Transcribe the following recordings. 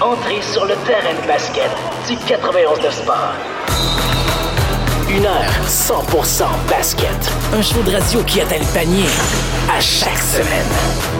Entrez sur le terrain de basket du 91 de Sport. Une heure 100% basket. Un show de radio qui atteint le panier à chaque semaine.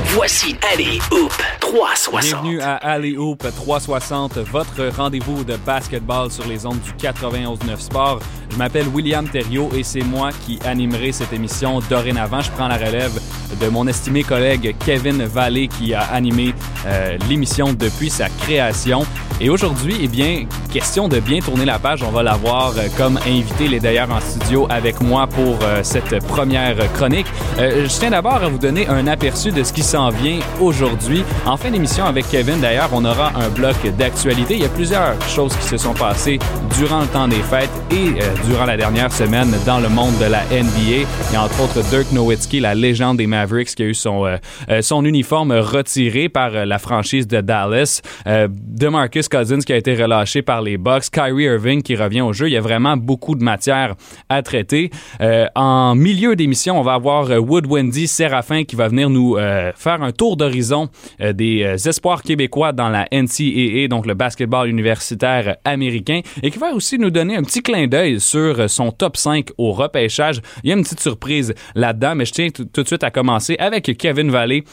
Voici Alley Hoop 360. Bienvenue à Alley Hoop 360, votre rendez-vous de basketball sur les ondes du 91.9 Sport. Je m'appelle William Thériault et c'est moi qui animerai cette émission dorénavant. Je prends la relève de mon estimé collègue Kevin Vallée qui a animé euh, l'émission depuis sa création. Et aujourd'hui, eh bien, question de bien tourner la page, on va l'avoir euh, comme invité. Il est d'ailleurs en studio avec moi pour euh, cette première chronique. Euh, je tiens d'abord à vous donner un aperçu de ce qui s'en vient aujourd'hui. En fin d'émission avec Kevin, d'ailleurs, on aura un bloc d'actualité. Il y a plusieurs choses qui se sont passées durant le temps des fêtes et durant la dernière semaine dans le monde de la NBA. Il y a entre autres Dirk Nowitzki, la légende des Mavericks, qui a eu son, son uniforme retiré par la franchise de Dallas. DeMarcus Cousins qui a été relâché par les Bucks, Kyrie Irving qui revient au jeu. Il y a vraiment beaucoup de matière à traiter. Euh, en milieu d'émission, on va avoir euh, Wood Wendy Séraphin qui va venir nous euh, faire un tour d'horizon des espoirs québécois dans la NCAA, donc le basketball universitaire américain, et qui va aussi nous donner un petit clin d'œil sur son top 5 au repêchage. Il y a une petite surprise là-dedans, mais je tiens tout de suite à commencer avec Kevin Vallée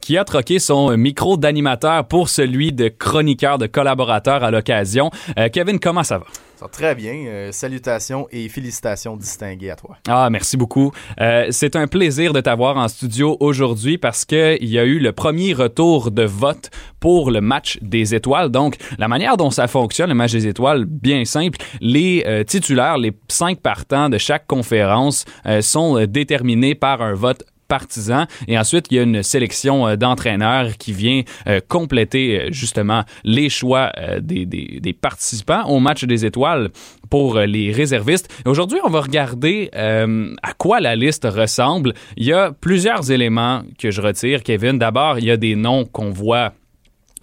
qui a troqué son micro d'animateur pour celui de chroniqueur, de collaborateur à l'occasion. Euh, Kevin, comment ça va? Très bien. Euh, salutations et félicitations distinguées à toi. Ah, merci beaucoup. Euh, c'est un plaisir de t'avoir en studio aujourd'hui parce qu'il y a eu le premier retour de vote pour le match des étoiles. Donc, la manière dont ça fonctionne, le match des étoiles, bien simple. Les titulaires, les cinq partants de chaque conférence sont déterminés par un vote Et ensuite, il y a une sélection euh, d'entraîneurs qui vient euh, compléter euh, justement les choix des, des, participants au match des étoiles pour les réservistes. Aujourd'hui, on va regarder à quoi la liste ressemble. Il y a plusieurs éléments que je retire, Kevin. D'abord, il y a des noms qu'on voit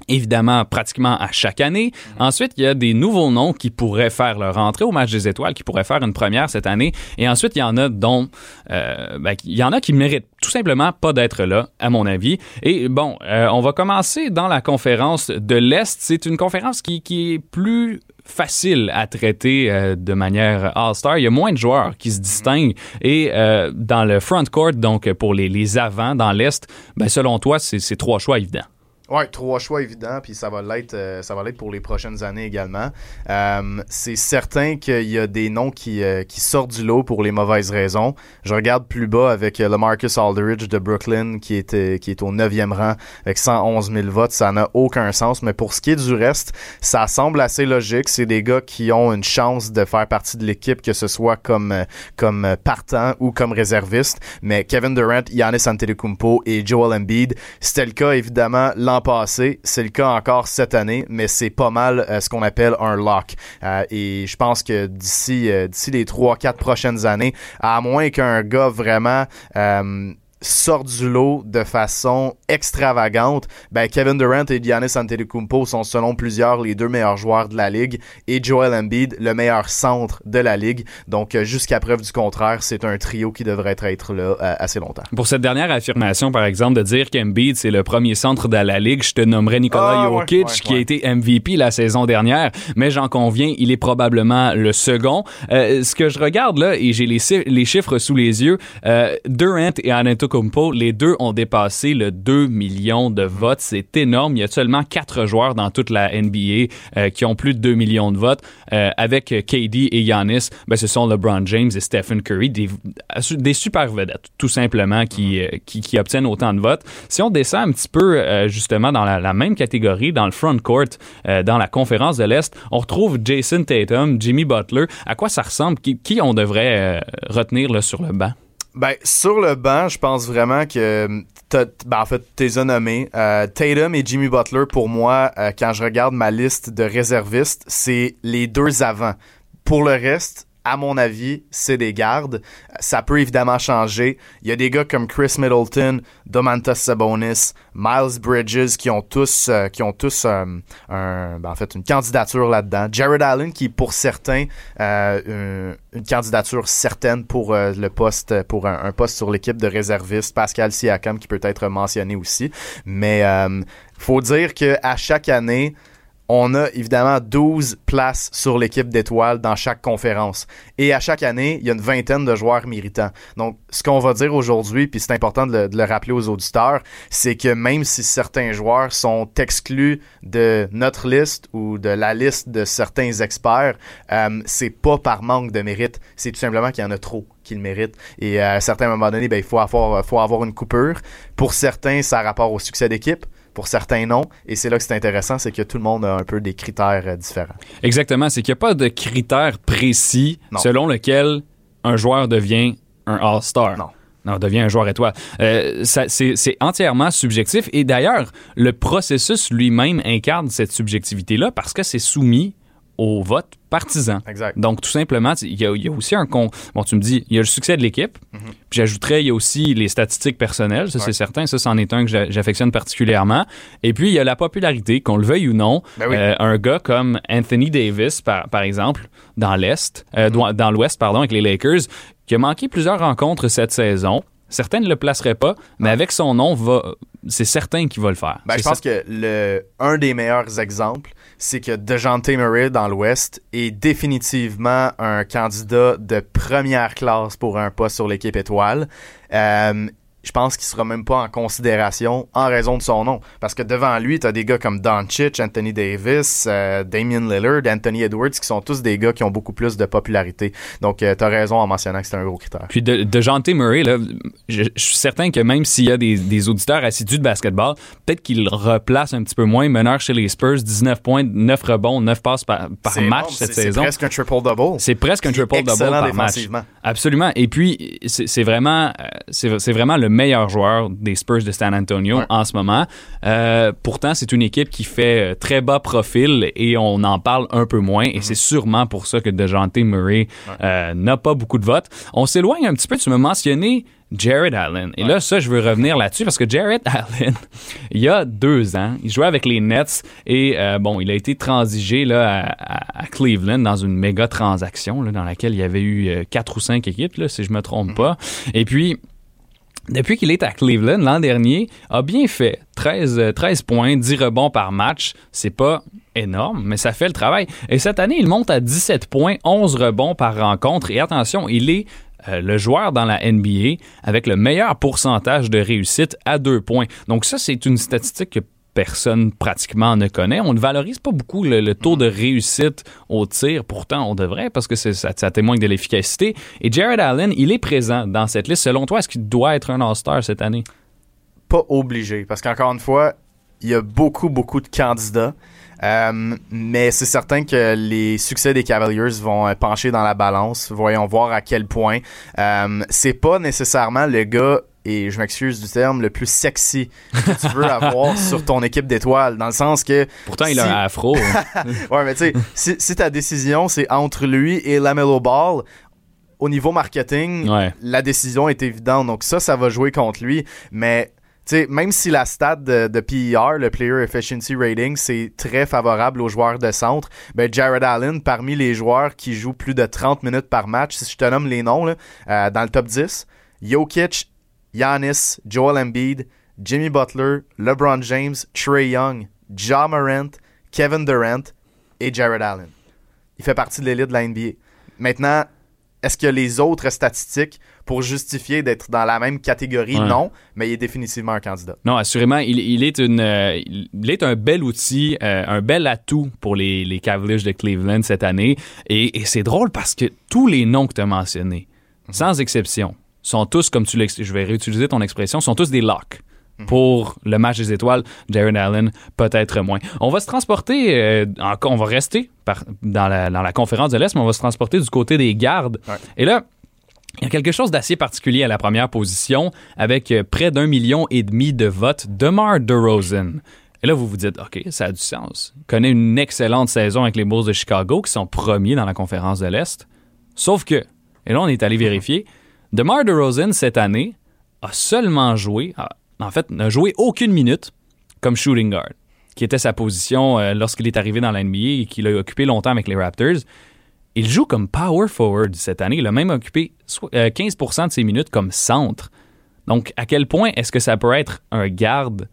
évidemment pratiquement à chaque année. Ensuite, il y a des nouveaux noms qui pourraient faire leur entrée au match des étoiles, qui pourraient faire une première cette année. Et ensuite, il y en a dont euh, ben, il y en a qui méritent tout simplement pas d'être là, à mon avis. Et bon, euh, on va commencer dans la conférence de l'Est. C'est une conférence qui, est plus facile à traiter euh, de manière all-star. Il y a moins de joueurs qui se distinguent. Et dans le front court, donc pour les, les avants dans l'Est, ben, selon toi, c'est trois choix évidents. Ouais, trois choix évidents, puis ça va l'être, euh, ça va l'être pour les prochaines années également. Euh, c'est certain qu'il y a des noms qui, euh, qui sortent du lot pour les mauvaises raisons. Je regarde plus bas avec le Marcus Aldridge de Brooklyn qui est, qui est au neuvième rang avec 111 000 votes. Ça n'a aucun sens, mais pour ce qui est du reste, ça semble assez logique. C'est des gars qui ont une chance de faire partie de l'équipe, que ce soit comme, comme partant ou comme réserviste. Mais Kevin Durant, Giannis Antetokounmpo et Joel Embiid, c'était le cas évidemment passé, c'est le cas encore cette année, mais c'est pas mal euh, ce qu'on appelle un lock. Euh, et je pense que d'ici euh, d'ici les 3-4 prochaines années, à moins qu'un gars vraiment sortent du lot de façon extravagante, ben Kevin Durant et Giannis Antetokounmpo sont selon plusieurs les deux meilleurs joueurs de la ligue et Joel Embiid le meilleur centre de la ligue. Donc euh, jusqu'à preuve du contraire, c'est un trio qui devrait être là euh, assez longtemps. Pour cette dernière affirmation par exemple de dire qu'Embiid c'est le premier centre de la ligue, je te nommerais Nikola ah, Jokic qui a été MVP la saison dernière, mais j'en conviens, il est probablement le second. Euh, ce que je regarde là et j'ai les, les chiffres sous les yeux, Durant et Antetokounmpo les deux ont dépassé le 2 millions de votes. C'est énorme. Il y a seulement quatre joueurs dans toute la NBA euh, qui ont plus de 2 millions de votes. Euh, avec KD et Giannis, ben, ce sont LeBron James et Stephen Curry, des, super vedettes, tout simplement, qui, euh, qui, obtiennent autant de votes. Si on descend un petit peu, justement, dans la, même catégorie, dans le front court, dans la conférence de l'Est, on retrouve Jason Tatum, Jimmy Butler. À quoi ça ressemble? Qui, on devrait retenir sur le banc? Ben, sur le banc, je pense vraiment que ben, en fait, t'es nommé. Euh, Tatum et Jimmy Butler, pour moi, euh, quand je regarde ma liste de réservistes, c'est les deux avant. Pour le reste, à mon avis, c'est des gardes. Ça peut évidemment changer. Il y a des gars comme Chris Middleton, Domantas Sabonis, Miles Bridges qui ont tous, euh, euh, ben, une candidature là-dedans. Jared Allen qui, pour certains, euh, une, candidature certaine pour le poste, pour un, poste sur l'équipe de réservistes. Pascal Siakam qui peut être mentionné aussi. Mais faut dire que à chaque année, on a évidemment 12 places sur l'équipe d'étoiles dans chaque conférence. Et à chaque année, il y a une vingtaine de joueurs méritants. Donc, ce qu'on va dire aujourd'hui, puis c'est important de le, rappeler aux auditeurs, c'est que même si certains joueurs sont exclus de notre liste ou de la liste de certains experts, euh, c'est pas par manque de mérite, c'est tout simplement qu'il y en a trop qui le méritent. Et à un certain moment donné, ben, il faut avoir, faut avoir une coupure. Pour certains, ça a rapport au succès d'équipe pour certains non. Et c'est là que c'est intéressant, c'est que tout le monde a un peu des critères euh, différents. Exactement, c'est qu'il n'y a pas de critères précis selon lequel un joueur devient un All-Star. Non. Non, devient un joueur étoile. Euh, c'est entièrement subjectif. Et d'ailleurs, le processus lui-même incarne cette subjectivité-là parce que c'est soumis au vote partisan. Exact. Donc, tout simplement, il y, a, aussi un... Con... Bon, tu me dis, il y a le succès de l'équipe, mm-hmm. puis j'ajouterais, il y a aussi les statistiques personnelles, ça c'est certain, ça c'en est un que j'affectionne particulièrement. Et puis, il y a la popularité, qu'on le veuille ou non. Ben euh, un gars comme Anthony Davis, par, par exemple, dans l'Est, euh, mm-hmm. dans l'Ouest, pardon, avec les Lakers, qui a manqué plusieurs rencontres cette saison. Certains ne le placeraient pas, mais avec son nom, va, c'est certain qu'il va le faire. Ben, je pense que le, un des meilleurs exemples, c'est que DeJounte Murray dans l'Ouest est définitivement un candidat de première classe pour un poste sur l'équipe étoile. Euh, je pense qu'il sera même pas en considération en raison de son nom. Parce que devant lui, tu as des gars comme Doncic, Anthony Davis, euh, Damian Lillard, Anthony Edwards, qui sont tous des gars qui ont beaucoup plus de popularité. Donc, euh, tu as raison en mentionnant que c'est un gros critère. Puis de, de Jean Murray, là, je, suis certain que même s'il y a des, auditeurs assidus de basketball, peut-être qu'il replace un petit peu moins meneur chez les Spurs, 19 points, 9 rebonds, 9 passes par, match cette saison. C'est presque un triple-double. C'est presque un triple-double par match. Absolument. Et puis, c'est vraiment, euh, c'est vraiment le meilleur joueur des Spurs de San Antonio en ce moment. Euh, pourtant, c'est une équipe qui fait euh, très bas profil et on en parle un peu moins. Et mm-hmm. c'est sûrement pour ça que DeJounte Murray euh, n'a pas beaucoup de votes. On s'éloigne un petit peu. Tu m'as mentionné Jared Allen. Et là, ça, je veux revenir là-dessus parce que Jared Allen, il y a deux ans, il jouait avec les Nets et bon, il a été transigé là, à, Cleveland dans une méga transaction là, dans laquelle il y avait eu quatre ou cinq équipes, là, si je me trompe mm-hmm. pas. Et puis, depuis qu'il est à Cleveland l'an dernier, a bien fait 13, 13 euh, points, 10 rebonds par match. C'est pas énorme, mais ça fait le travail. Et cette année, il monte à 17 points, 11 rebonds par rencontre. Et attention, il est euh, le joueur dans la NBA avec le meilleur pourcentage de réussite à deux points. Donc ça, c'est une statistique que personne pratiquement ne connaît. On ne valorise pas beaucoup le, taux de réussite au tir. Pourtant, on devrait parce que ça, ça, témoigne de l'efficacité. Et Jared Allen, il est présent dans cette liste. Selon toi, est-ce qu'il doit être un All-Star cette année? Pas obligé. Parce qu'encore une fois, il y a beaucoup, beaucoup de candidats. Euh, mais c'est certain que les succès des Cavaliers vont pencher dans la balance. Voyons voir à quel point. Euh, c'est pas nécessairement le gars et je m'excuse du terme, le plus sexy que tu veux avoir sur ton équipe d'étoiles. Dans le sens que. Pourtant, il a un afro. ouais, mais tu sais, si, ta décision, c'est entre lui et Lamelo Ball, au niveau marketing, la décision est évidente. Donc, ça, ça va jouer contre lui. Mais. sais, même si la stat de, PER, le Player Efficiency Rating, c'est très favorable aux joueurs de centre, ben Jared Allen, parmi les joueurs qui jouent plus de 30 minutes par match, si je te nomme les noms, là, euh, dans le top 10, Jokic Giannis, Joel Embiid, Jimmy Butler, LeBron James, Trey Young, Ja Morant, Kevin Durant et Jared Allen. Il fait partie de l'élite de la NBA. Maintenant, est-ce qu'il y a les autres statistiques pour justifier d'être dans la même catégorie? Non, mais il est définitivement un candidat. Non, assurément, il, est, une, euh, il est un bel outil, euh, un bel atout pour les, les, Cavaliers de Cleveland cette année. Et, c'est drôle parce que tous les noms que tu as mentionnés, mhm. sans exception, sont tous, comme tu je vais réutiliser ton expression, sont tous des locks. Mhm. Pour le match des étoiles, Jared Allen peut-être moins. On va se transporter, euh, on va rester dans, la, conférence de l'Est, mais on va se transporter du côté des gardes. Et là, il y a quelque chose d'assez particulier à la première position, avec euh, près d'un million et demi de votes, DeMar DeRozan. Et là, vous vous dites, OK, ça a du sens. Il connaît une excellente saison avec les Bulls de Chicago, qui sont premiers dans la conférence de l'Est. Sauf que, et là on est allé vérifier, DeMar DeRozan cette année a seulement joué, en fait, n'a joué aucune minute comme shooting guard, qui était sa position euh, lorsqu'il est arrivé dans la et qu'il a occupé longtemps avec les Raptors. Il joue comme power forward cette année. Il a même occupé 15% euh, de ses minutes comme centre. Donc, à quel point est-ce que ça peut être un garde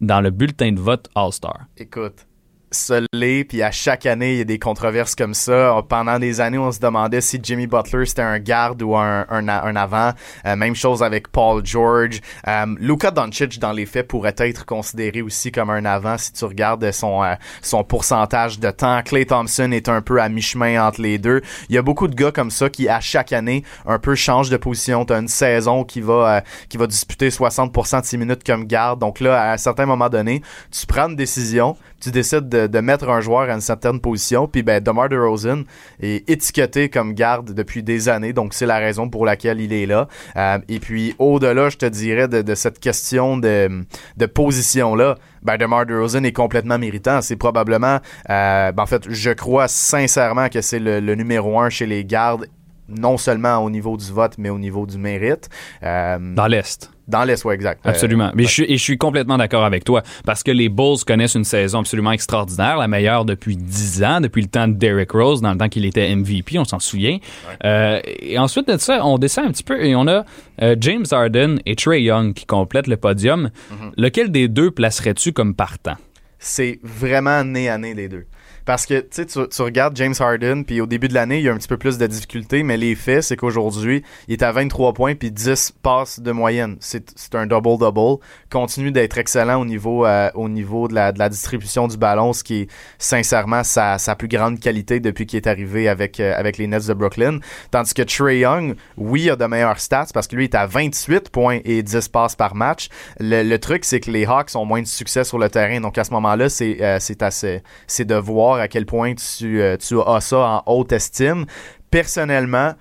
dans le bulletin de vote All-Star? Écoute, se puis à chaque année, il y a des controverses comme ça. Pendant des années, on se demandait si Jimmy Butler c'était un garde ou un, avant. Euh, même chose avec Paul George. Euh, Luka Doncic, dans les faits, pourrait être considéré aussi comme un avant si tu regardes son, euh, pourcentage de temps. Clay Thompson est un peu à mi-chemin entre les deux. Il y a beaucoup de gars comme ça qui, à chaque année, un peu changent de position. Tu as une saison qui va, va disputer 60% de ses minutes comme garde. Donc là, à un certain moment donné, tu prends une décision, tu décides de mettre un joueur à une certaine position. Puis ben, DeMar DeRozan est étiqueté comme garde depuis des années, donc c'est la raison pour laquelle il est là. Euh, et puis au-delà, je te dirais, de, cette question de, de position-là, ben, DeMar DeRozan est complètement méritant. C'est probablement, euh, ben, en fait, je crois sincèrement que c'est le, le numéro un chez les gardes non seulement au niveau du vote, mais au niveau du mérite. Euh, dans l'Est. Dans l'Est, oui, exact. Absolument. mais je, et je suis complètement d'accord avec toi parce que les Bulls connaissent une saison absolument extraordinaire, la meilleure depuis 10 ans, depuis le temps de Derrick Rose, dans le temps qu'il était MVP, on s'en souvient. Euh, et ensuite de ça, on descend un petit peu et on a euh, James Harden et Trey Young qui complètent le podium. Mm-hmm. Lequel des deux placerais-tu comme partant? C'est vraiment nez à nez les deux. Parce que tu, tu regardes James Harden, puis au début de l'année, il y a un petit peu plus de difficultés, mais les faits, c'est qu'aujourd'hui, il est à 23 points puis 10 passes de moyenne. C'est un double-double. Continue d'être excellent au niveau, euh, au niveau de la, de la distribution du ballon, ce qui est sincèrement sa, sa plus grande qualité depuis qu'il est arrivé avec, euh, avec les Nets de Brooklyn. Tandis que Trey Young, oui, a de meilleurs stats parce que lui, est à 28 points et 10 passes par match. Le, truc, c'est que les Hawks ont moins de succès sur le terrain. Donc à ce moment-là, c'est euh, c'est de voir à quel point tu, euh, tu as ça en haute estime. Personnellement,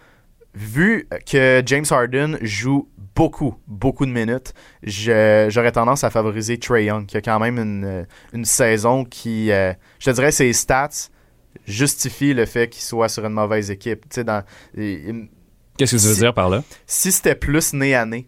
vu que James Harden joue beaucoup, beaucoup de minutes, j'aurais tendance à favoriser Trey Young, qui a quand même une, une saison qui, euh, je te dirais, ses stats justifient le fait qu'il soit sur une mauvaise équipe. Qu'est-ce que tu veux dire par là? Si c'était plus nez à nez,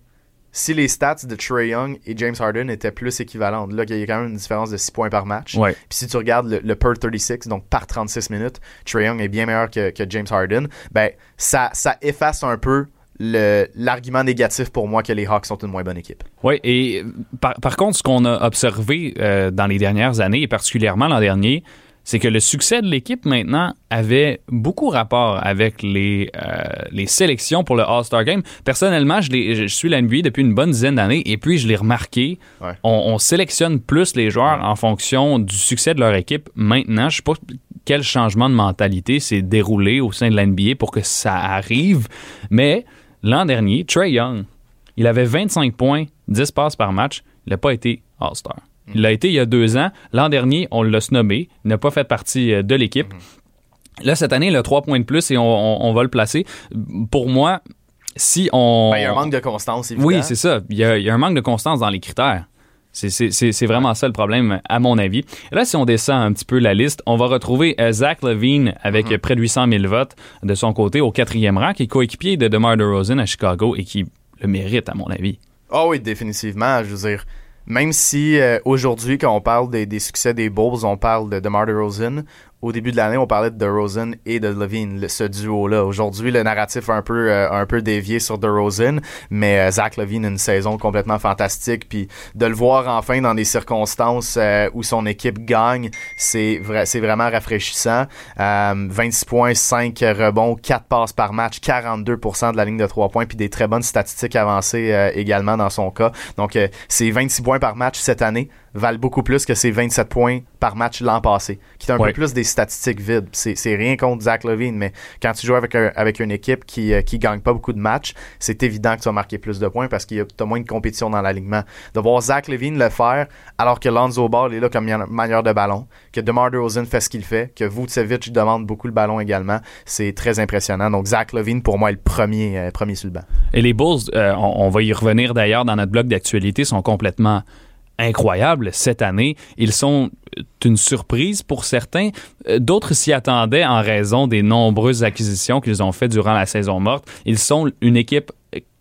si les stats de Trey Young et James Harden étaient plus équivalentes, là, il y a quand même une différence de 6 points par match. Puis si tu regardes le, per 36, donc par 36 minutes, Trey Young est bien meilleur que, James Harden, ben, ça, ça efface un peu l'argument négatif pour moi que les Hawks sont une moins bonne équipe. Oui, et par, contre, ce qu'on a observé euh, dans les dernières années, et particulièrement l'an dernier, c'est que le succès de l'équipe maintenant avait beaucoup rapport avec les, euh, les sélections pour le All-Star Game. Personnellement, je, je, suis la NBA depuis une bonne dizaine d'années et puis je l'ai remarqué, on, sélectionne plus les joueurs en fonction du succès de leur équipe maintenant. Je sais pas quel changement de mentalité s'est déroulé au sein de la NBA pour que ça arrive, mais l'an dernier, Trey Young, il avait 25 points, 10 passes par match, il n'a pas été All-Star. Il l'a été il y a deux ans. L'an dernier, on l'a snobé. Il n'a pas fait partie euh, de l'équipe. Mhm. Là, cette année, il a trois points de plus et on, va le placer. Pour moi, si on. Ben, il y a un manque de constance, évidemment. Oui, c'est ça. Il y, a, un manque de constance dans les critères. C'est vraiment ça le problème, à mon avis. Là, si on descend un petit peu la liste, on va retrouver euh, Zach Levine avec mhm. près de 800 000 votes de son côté au quatrième rang, qui est coéquipier de DeMar DeRozan à Chicago et qui le mérite, à mon avis. Ah oui, définitivement. Je veux dire, même si euh, aujourd'hui, quand on parle des, succès des Bulls, on parle de DeMar DeRozan, au début de l'année, on parlait de DeRozan et de Levine, ce duo-là. Aujourd'hui, le narratif a un peu, euh, un peu dévié sur DeRozan, mais euh, Zach Levine a une saison complètement fantastique. Puis de le voir enfin dans des circonstances euh, où son équipe gagne, c'est vrai, c'est vraiment rafraîchissant. 26 points, 5 rebonds, 4 passes par match, 42% de la ligne de 3 points, puis des très bonnes statistiques avancées également dans son cas. Donc, c'est 26 points par match cette année valent beaucoup plus que ses 27 points par match l'an passé, qui est un peu plus des statistiques vides. C'est rien contre Zach Levine, mais quand tu joues avec, avec une équipe qui, euh, qui gagne pas beaucoup de matchs, c'est évident que tu vas marquer plus de points parce qu'il y a moins de compétition dans l'alignement. De voir Zach Levine le faire alors que Lonzo Ball est là comme manière de ballon, que DeMar DeRozan fait ce qu'il fait, que Vucevic demande beaucoup le ballon également, c'est très impressionnant. Donc Zach Levine pour moi est le premier, euh, premier sur le banc. Et les Bulls, euh, on, on, va y revenir d'ailleurs dans notre blog d'actualité, sont complètement incroyable cette année. Ils sont une surprise pour certains. Euh, D'autres s'y attendaient en raison des nombreuses acquisitions qu'ils ont faites durant la saison morte. Ils sont une équipe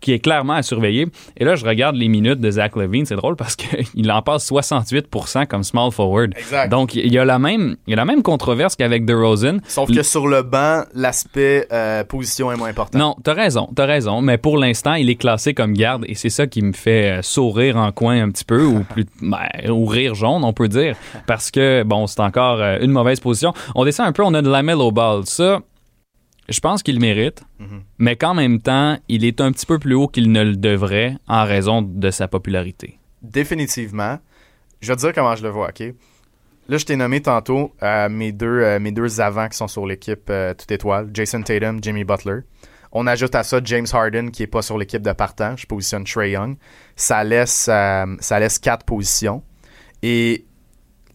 qui est clairement à surveiller. Et là, je regarde les minutes de Zach Levine. C'est drôle parce qu'il en passe 68% comme small forward. Exact. Donc, il y a la même, il y a la même controverse qu'avec DeRozan. Sauf que sur le banc, l'aspect euh, position est moins important. Non, t'as raison, t'as raison. Mais pour l'instant, il est classé comme garde et c'est ça qui me fait euh, sourire en coin un petit peu ou plus, ben, ou rire jaune, on peut dire, parce que bon, c'est encore euh, une mauvaise position. On descend un peu, on a de la Melo Ball. Ça, je pense qu'il le mérite, Mhm. mais qu'en même temps, il est un petit peu plus haut qu'il ne le devrait en raison de sa popularité. Définitivement. Je vais te dire comment je le vois, OK? Là, je t'ai nommé tantôt euh, mes, deux, euh, mes deux avants qui sont sur l'équipe euh, toute étoile, Jason Tatum, Jimmy Butler. On ajoute à ça James Harden qui est pas sur l'équipe de partant. Je positionne Trey Young. Ça laisse, ça laisse quatre positions. Et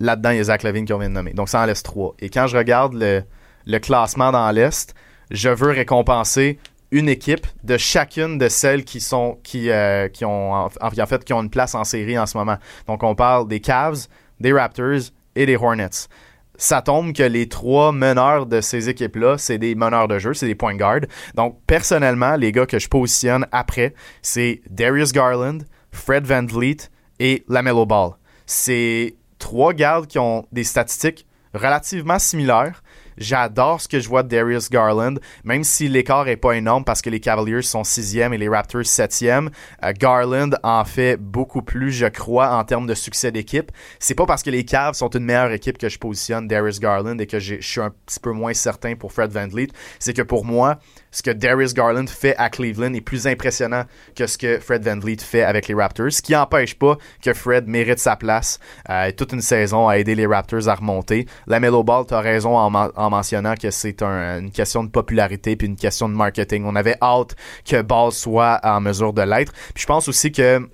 là-dedans, il y a Zach Levine qu'on vient de nommer. Donc, ça en laisse trois. Et quand je regarde le, classement dans l'Est, je veux récompenser une équipe de chacune de celles qui sont qui, euh, ont fait qui ont une place en série en ce moment. Donc on parle des Cavs, des Raptors et des Hornets. Ça tombe que les trois meneurs de ces équipes-là, c'est des meneurs de jeu, c'est des point guards. Donc personnellement, les gars que je positionne après, c'est Darius Garland, Fred Van Vliet et LaMelo Ball. C'est trois gardes qui ont des statistiques relativement similaires. J'adore ce que je vois de Darius Garland, même si l'écart est pas énorme parce que les Cavaliers sont sixième et les Raptors septième. Euh, Garland en fait beaucoup plus, je crois, en termes de succès d'équipe. C'est pas parce que les Cavs sont une meilleure équipe que je positionne Darius Garland et que je suis un petit peu moins certain pour Fred Van Vliet. C'est que pour moi, ce que Darius Garland fait à Cleveland est plus impressionnant que ce que Fred Van Vliet fait avec les Raptors, ce qui n'empêche pas que Fred mérite sa place euh, toute une saison à aider les Raptors à remonter. La Melo Ball, tu as raison en, men- en mentionnant que c'est un- une question de popularité puis une question de marketing. On avait hâte que Ball soit en mesure de l'être. Puis je pense aussi que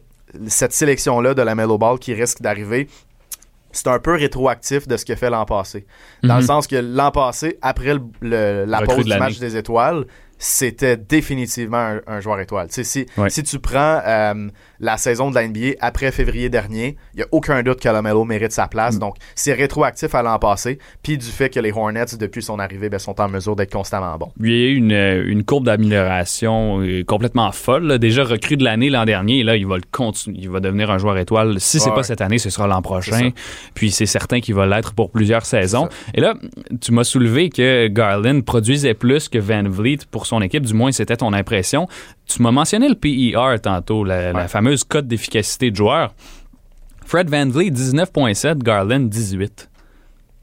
cette sélection-là de la Melo Ball qui risque d'arriver, c'est un peu rétroactif de ce qu'il fait l'an passé. Dans Mhm. le sens que l'an passé, après le- le- la Recrue pause du match des étoiles, c'était définitivement un, un joueur étoile. Si, Ouais. si tu prends euh, la saison de la NBA après février dernier, il n'y a aucun doute que Lamelo mérite sa Mm. place. Donc, c'est rétroactif à l'an passé. Puis du fait que les Hornets, depuis son arrivée, ben, sont en mesure d'être constamment bons. Il y a eu une, une courbe d'amélioration euh, complètement folle. là. Déjà recrue de l'année l'an dernier, et là, il va le continuer. Il va devenir un joueur étoile. Si c'est Ouais. pas cette année, ce sera l'an prochain. Puis c'est certain qu'il va l'être pour plusieurs saisons. Et là, tu m'as soulevé que Garland produisait plus que Van Vliet pour son équipe. Du moins, c'était ton impression. Tu m'as mentionné le PER tantôt, la, fameuse cote d'efficacité de joueur. Fred Van Vliet, 19.7, Garland, 18.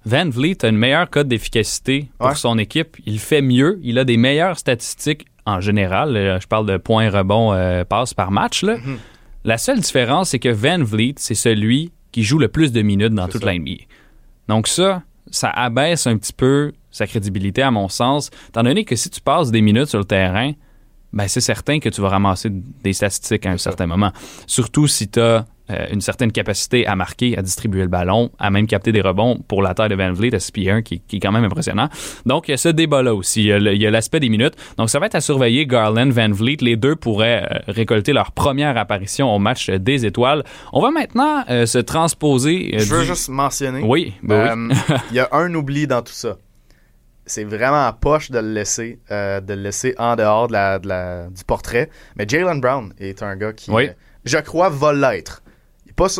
Van Vliet a une meilleure cote d'efficacité pour Ouais. son équipe. Il fait mieux. Il a des meilleures statistiques en général. Euh, Je parle de points, rebonds, euh, passes par match. là. Mhm. La seule différence, c'est que Van Vliet, c'est celui qui joue le plus de minutes dans toute la NBA. Donc ça, ça abaisse un petit peu sa crédibilité à mon sens, étant donné que si tu passes des minutes sur le terrain, ben c'est certain que tu vas ramasser des statistiques à un certain moment. Surtout si tu as une certaine capacité à marquer, à distribuer le ballon, à même capter des rebonds pour la taille de Van Vliet à 6 pieds 1, qui, qui est quand même impressionnant. Donc, il y a ce débat-là aussi. Il y a l'aspect des minutes. Donc, ça va être à surveiller. Garland, Van Vliet, les deux pourraient euh, récolter leur première apparition au match euh, des étoiles. On va maintenant euh, se transposer. euh, Je veux du- juste mentionner. Oui, ben oui. Euh, Il y a un oubli dans tout ça. C'est vraiment poche de le laisser, euh, de le laisser en dehors de la, de la- du portrait. Mais Jalen Brown est un gars qui, Oui. euh, je crois, va l'être.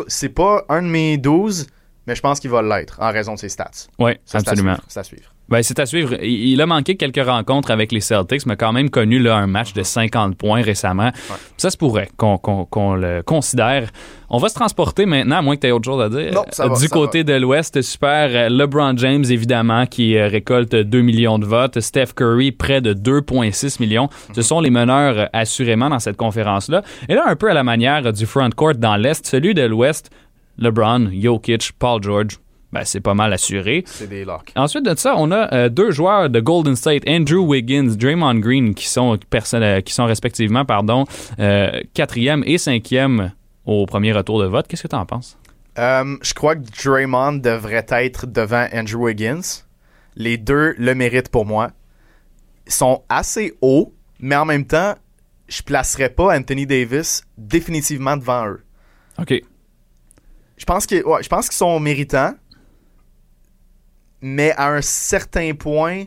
C'est pas un de mes 12, mais je pense qu'il va l'être en raison de ses stats. Oui, à absolument. c'est à suivre. Ben, c'est à suivre. Il, a manqué quelques rencontres avec les Celtics, mais quand même connu là, un match de 50 points récemment. Ça se pourrait qu'on le considère. On va se transporter maintenant, à moins que tu aies autre chose à dire. Non, ça va, du ça côté de l'Ouest, super. LeBron James, évidemment, qui euh, récolte 2 millions de votes. Steph Curry, près de 2,6 millions. Ce sont les meneurs, euh, assurément, dans cette conférence-là. Et là, un peu à la manière du front court dans l'Est, celui de l'Ouest, LeBron, Jokic, Paul George, ben, c'est pas mal assuré. C'est des locks. Ensuite de ça, on a euh, deux joueurs de Golden State, Andrew Wiggins, Draymond Green, qui sont, euh, qui sont respectivement pardon, euh, quatrième et cinquième au premier retour de vote. Qu'est-ce que tu en penses? Euh, je crois que Draymond devrait être devant Andrew Wiggins. Les deux le méritent pour moi. Ils sont assez hauts, mais en même temps, je placerais pas Anthony Davis définitivement devant eux. OK. Je pense que ouais, je pense qu'ils sont méritants, mais à un certain point,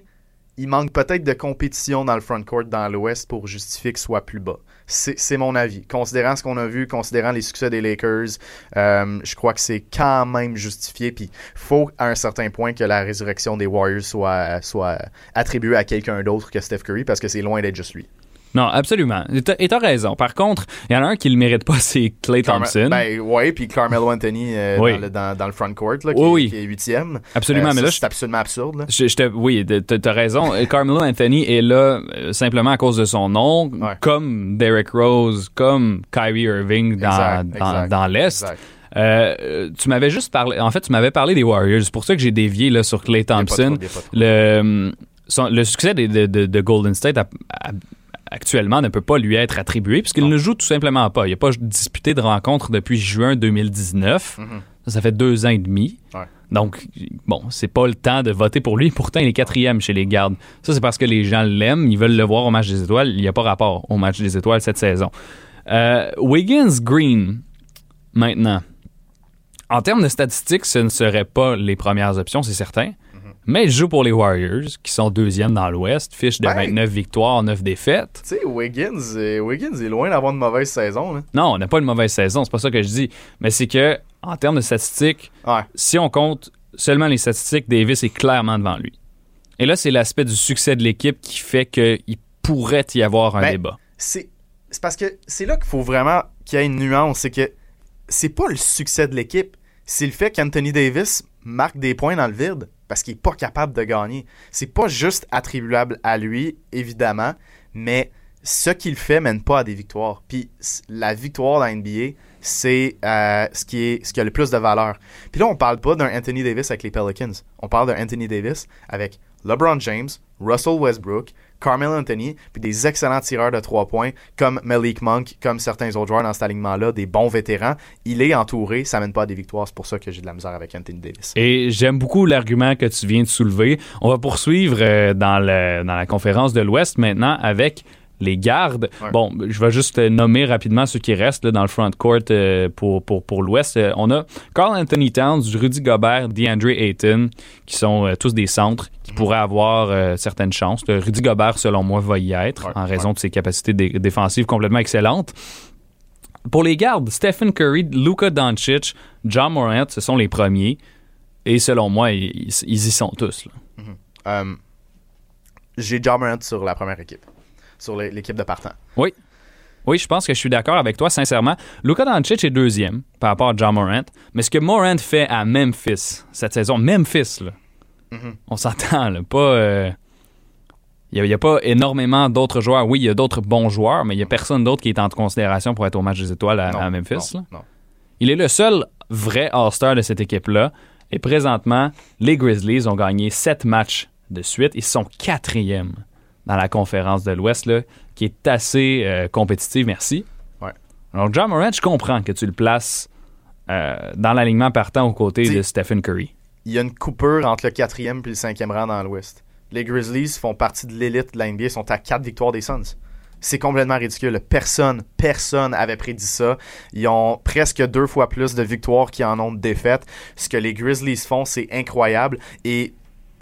il manque peut-être de compétition dans le front court dans l'Ouest pour justifier qu'il soit plus bas. C'est mon avis. Considérant ce qu'on a vu, considérant les succès des Lakers, euh, je crois que c'est quand même justifié. Puis faut à un certain point que la résurrection des Warriors soit, soit attribuée à quelqu'un d'autre que Steph Curry parce que c'est loin d'être juste lui. Non, absolument. Et t'as raison. Par contre, il y en a un qui le mérite pas, c'est Clay Thompson. Ben oui, puis Carmelo Anthony euh, dans, le, dans, le, front court, là, qui, oui, qui, est huitième. Absolument, euh, mais là, c'est absolument absurde. Là. Je, je oui, t'as raison. Carmelo Anthony est là euh, simplement à cause de son nom, comme Derrick Rose, comme Kyrie Irving dans, dans, dans l'Est. Euh, tu m'avais juste parlé. En fait, tu m'avais parlé des Warriors. C'est pour ça que j'ai dévié là, sur Clay Thompson. le, le succès de, de, de Golden State a, a, actuellement ne peut pas lui être attribué puisqu'il ne joue tout simplement pas. Il n'a pas disputé de rencontre depuis juin 2019. Mhm. ça, fait deux ans et demi. Donc, bon, c'est pas le temps de voter pour lui. Pourtant, il est quatrième chez les gardes. Ça, c'est parce que les gens l'aiment. Ils veulent le voir au match des étoiles. Il n'y a pas rapport au match des étoiles cette saison. Euh, Wiggins Green, maintenant. En termes de statistiques, ce ne serait pas les premières options, c'est certain. Mais il joue pour les Warriors, qui sont deuxième dans l'Ouest, fiche de 29 victoires, 9 défaites. Tu sais, Wiggins, euh, Wiggins est loin d'avoir une mauvaise saison. Non, on n'a pas une mauvaise saison, c'est pas ça que je dis. Mais c'est que, en termes de statistiques, si on compte seulement les statistiques, Davis est clairement devant lui. Et là, c'est l'aspect du succès de l'équipe qui fait qu'il pourrait y avoir un ben, débat. C'est parce que c'est là qu'il faut vraiment qu'il y ait une nuance. C'est que c'est pas le succès de l'équipe, c'est le fait qu'Anthony Davis marque des points dans le vide parce qu'il n'est pas capable de gagner. C'est pas juste attribuable à lui, évidemment, mais ce qu'il fait mène pas à des victoires. Puis la victoire dans NBA, c'est euh, ce, qui est, a le plus de valeur. Puis là, on parle pas d'un Anthony Davis avec les Pelicans. On parle d'un Anthony Davis avec LeBron James, Russell Westbrook, Carmel Anthony, puis des excellents tireurs de trois points comme Malik Monk, comme certains autres joueurs dans cet alignement-là, des bons vétérans. Il est entouré, ça mène pas à des victoires. C'est pour ça que j'ai de la misère avec Anthony Davis. Et j'aime beaucoup l'argument que tu viens de soulever. On va poursuivre euh, dans, dans la conférence de l'Ouest maintenant avec les gardes. Bon, je vais juste nommer rapidement ceux qui restent dans le front court euh, pour, pour, pour l'Ouest. Euh, on a Carl Anthony Towns, Rudy Gobert, DeAndre Ayton, qui sont tous des centres qui mhm. pourraient avoir certaines chances. Rudy Gobert, selon moi, va y être en raison de ses capacités défensives complètement excellentes. Pour les gardes, Stephen Curry, Luka Doncic, John Morant, ce sont les premiers. Et selon moi, ils, y sont tous. Mhm. J'ai John Morant sur la première équipe sur l'équipe de partant. Oui. Oui, je pense que je suis d'accord avec toi, sincèrement. Luka Doncic est deuxième par rapport à John Morant. Mais ce que Morant fait à Memphis cette saison, Memphis, là, mm-hmm. on s'entend, pas. il euh, n'y a, pas énormément d'autres joueurs. Oui, il y a d'autres bons joueurs, mais il n'y a personne d'autre qui est en considération pour être au match des étoiles à, Memphis. Il est le seul vrai All-Star de cette équipe-là. Et présentement, les Grizzlies ont gagné sept matchs de suite. Ils sont quatrièmes dans la conférence de l'Ouest, qui est assez euh, compétitive, merci. Ouais. Alors, John Morant, je comprends que tu le places euh, dans l'alignement partant aux côtés de Stephen Curry. Il y a une coupure entre le quatrième et le cinquième rang dans l'Ouest. Les Grizzlies font partie de l'élite de la NBA, sont à quatre victoires des Suns. C'est complètement ridicule. Personne, personne avait prédit ça. Ils ont presque deux fois plus de victoires qu'ils en ont de défaites. Ce que les Grizzlies font, c'est incroyable. Et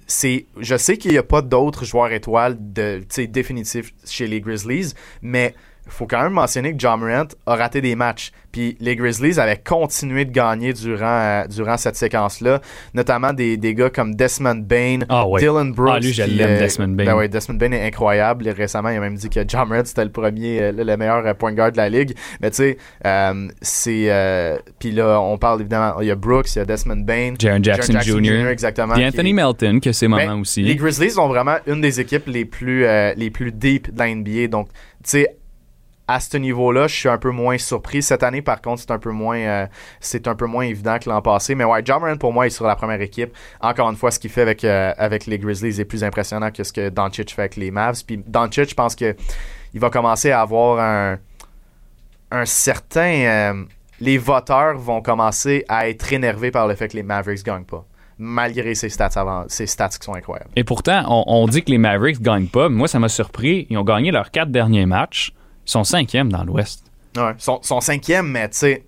c'est je sais qu'il n'y a pas d'autres joueurs étoiles de définitifs chez les Grizzlies, mais faut quand même mentionner que John Morant a raté des matchs. Puis les Grizzlies avaient continué de gagner durant, euh, durant cette séquence-là, notamment des, des, gars comme Desmond Bain, ah Dylan Brooks. Ah, lui, je l'aime, Desmond Bain. Ben ouais, Desmond Bain est incroyable. Récemment, il a même dit que John Morant, c'était le premier, euh, le meilleur euh, point guard de la ligue. Mais tu sais, c'est. Puis là, on parle évidemment, il y a Brooks, il y a Desmond Bain. Jaron Jackson, Jr. Exactement. Et Anthony Melton, que c'est moment aussi. Les Grizzlies sont vraiment une des équipes les plus, les plus deep de la NBA. Donc, tu sais, à ce niveau-là, je suis un peu moins surpris. Cette année, par contre, c'est un peu moins euh, un peu moins évident que l'an passé. Mais ouais, John pour moi, est sur la première équipe. Encore une fois, ce qu'il fait avec, euh, avec les Grizzlies est plus impressionnant que ce que Doncic fait avec les Mavs. Puis Doncic, je pense que il va commencer à avoir un, un certain... Euh, les voteurs vont commencer à être énervés par le fait que les Mavericks gagnent pas malgré ses stats, avant, ses stats qui sont incroyables. Et pourtant, on, on dit que les Mavericks gagnent pas. Moi, ça m'a surpris. Ils ont gagné leurs quatre derniers matchs. Ils sont cinquièmes dans l'Ouest. Ouais, ils sont, cinquièmes, mais tu sais,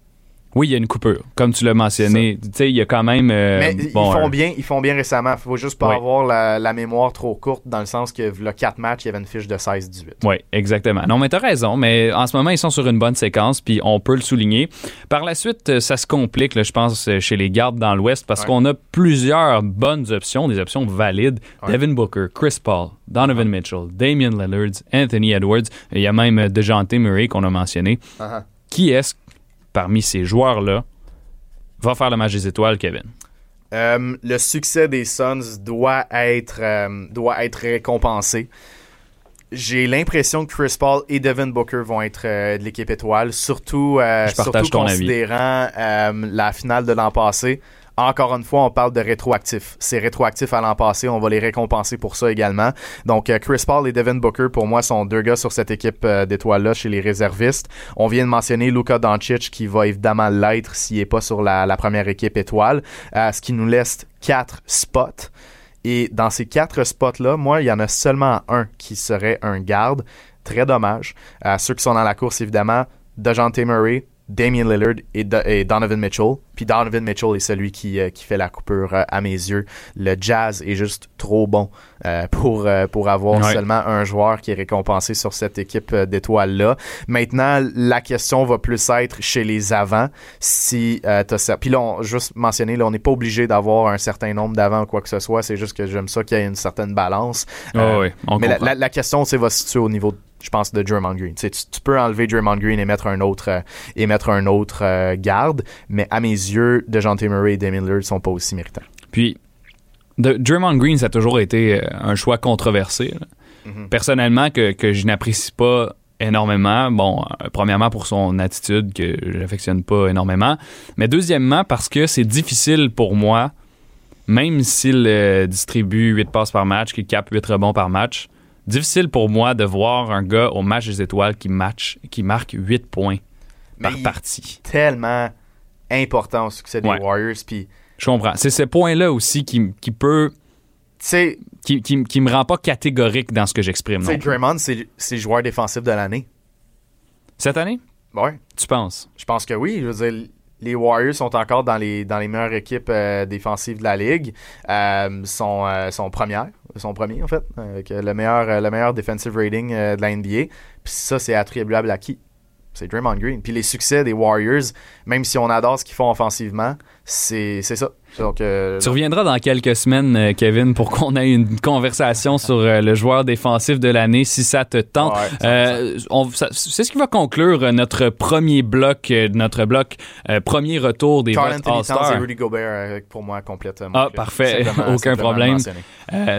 Oui, il y a une coupure. Comme tu l'as mentionné, tu sais, il y a quand même. euh, Mais bon, ils, font un- bien, ils font bien récemment. Il faut juste pas avoir la, la mémoire trop courte dans le sens que le 4 matchs, il y avait une fiche de 16-18. Oui, exactement. Non, mais t'as raison, mais en ce moment, ils sont sur une bonne séquence, puis on peut le souligner. Par la suite, euh, ça se complique, là, je pense, euh, chez les gardes dans l'Ouest, parce Ouais. qu'on a plusieurs bonnes options, des options valides. Ouais. Devin Booker, Chris Paul, Donovan Mitchell, Damian Lillard, Anthony Edwards, il y a même euh, DeJounte Murray qu'on a mentionné. Uh-huh. Qui est-ce, parmi ces joueurs-là, va faire le match des étoiles, Kevin? Euh, le succès des Suns doit être, euh, doit être récompensé. J'ai l'impression que Chris Paul et Devin Booker vont être euh, de l'équipe étoile, surtout, surtout considérant la finale de l'an passé. Encore une fois, on parle de rétroactif. C'est rétroactif à l'an passé, on va les récompenser pour ça également. Donc, euh, Chris Paul et Devin Booker, pour moi, sont deux gars sur cette équipe euh, d'étoiles-là chez les réservistes. On vient de mentionner Luka Doncic, qui va évidemment l'être s'il n'est pas sur la, première équipe étoile, euh, ce qui nous laisse quatre spots. Et dans ces quatre spots-là, moi, il y en a seulement un qui serait un garde. Très dommage. Euh, ceux qui sont dans la course, évidemment, DeJounte Murray, Damian Lillard et, Do- et Donovan Mitchell. Puis Donovan Mitchell est celui qui, euh, qui fait la coupure euh, à mes yeux. Le jazz est juste trop bon euh, pour, pour avoir Ouais. seulement un joueur qui est récompensé sur cette équipe d'étoiles-là. Maintenant, la question va plus être chez les avants. Si ça. Puis là, on, juste mentionner, là, on n'est pas obligé d'avoir un certain nombre d'avants ou quoi que ce soit. C'est juste que j'aime ça qu'il y ait une certaine balance. Ah oui, mais la, comprend. la- la question, c'est va se situer au niveau, je pense, de Draymond Green. Tu, peux enlever Draymond Green et mettre un autre, euh, et mettre un autre euh, garde, mais à mes yeux, DeJounte Murray et Damian Lillard sont pas aussi méritants. Puis, de, Draymond Green, ça a toujours été euh, un choix controversé. Mhm. Personnellement, que, que je n'apprécie pas énormément. Bon, euh, premièrement, pour son attitude que j'affectionne pas énormément. Mais deuxièmement, parce que c'est difficile pour moi, même s'il euh, distribue 8 passes par match, qu'il capte 8 rebonds par match, difficile pour moi de voir un gars au match des étoiles qui, match, qui marque 8 points Mais par il- partie. Tellement important au succès des Ouais. Warriors. Puis, Je comprends. C'est ce point-là aussi qui, qui peut. sais, Qui, qui, qui me rend pas catégorique dans ce que j'exprime. tu. Draymond, c'est joueur défensif de l'année. Cette année, Ouais, tu penses? je pense que oui. Je veux dire, les Warriors sont encore dans les, dans les meilleures équipes euh, défensives de la ligue. Euh, sont, euh, sont premières, sont premiers en fait, avec le meilleur, le meilleur defensive rating de la NBA. Puis ça, c'est attribuable à qui? C'est Draymond Green. Puis les succès des Warriors, même si on adore ce qu'ils font offensivement, c'est ça. Donc, euh, Tu reviendras dans quelques semaines, euh, Kevin, pour qu'on ait une conversation sur euh, le joueur défensif de l'année, si ça te tente. Ouais, Euh, on- c'est ce qui va conclure notre premier bloc, notre bloc premier retour des Carl votes Anthony Towns et All-Star. Rudy Gobert, pour moi, complète. mon Ah, parfait. Aucun problème.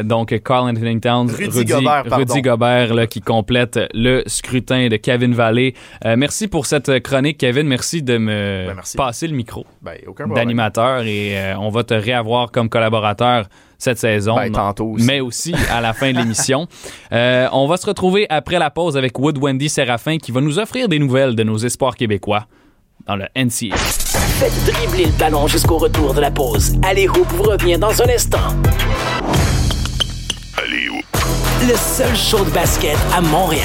donc, Carl Anthony Towns, Rudy Gobert. Rudy Gobert, là, qui complète le scrutin de Kevin Vallée. Merci pour cette chronique, Kevin. Merci de me Ben, merci. passer le micro Ben, d'animateur et euh, on va te réavoir comme collaborateur cette saison. Ben, tantôt aussi. Mais aussi à la fin de l'émission. Euh, on va se retrouver après la pause avec Wood Wendy Séraphin qui va nous offrir des nouvelles de nos espoirs québécois dans le NCA. Faites dribbler le ballon jusqu'au retour de la pause. Allez, Hoop vous revient dans un instant? Allez, où? Le seul show de basket à Montréal.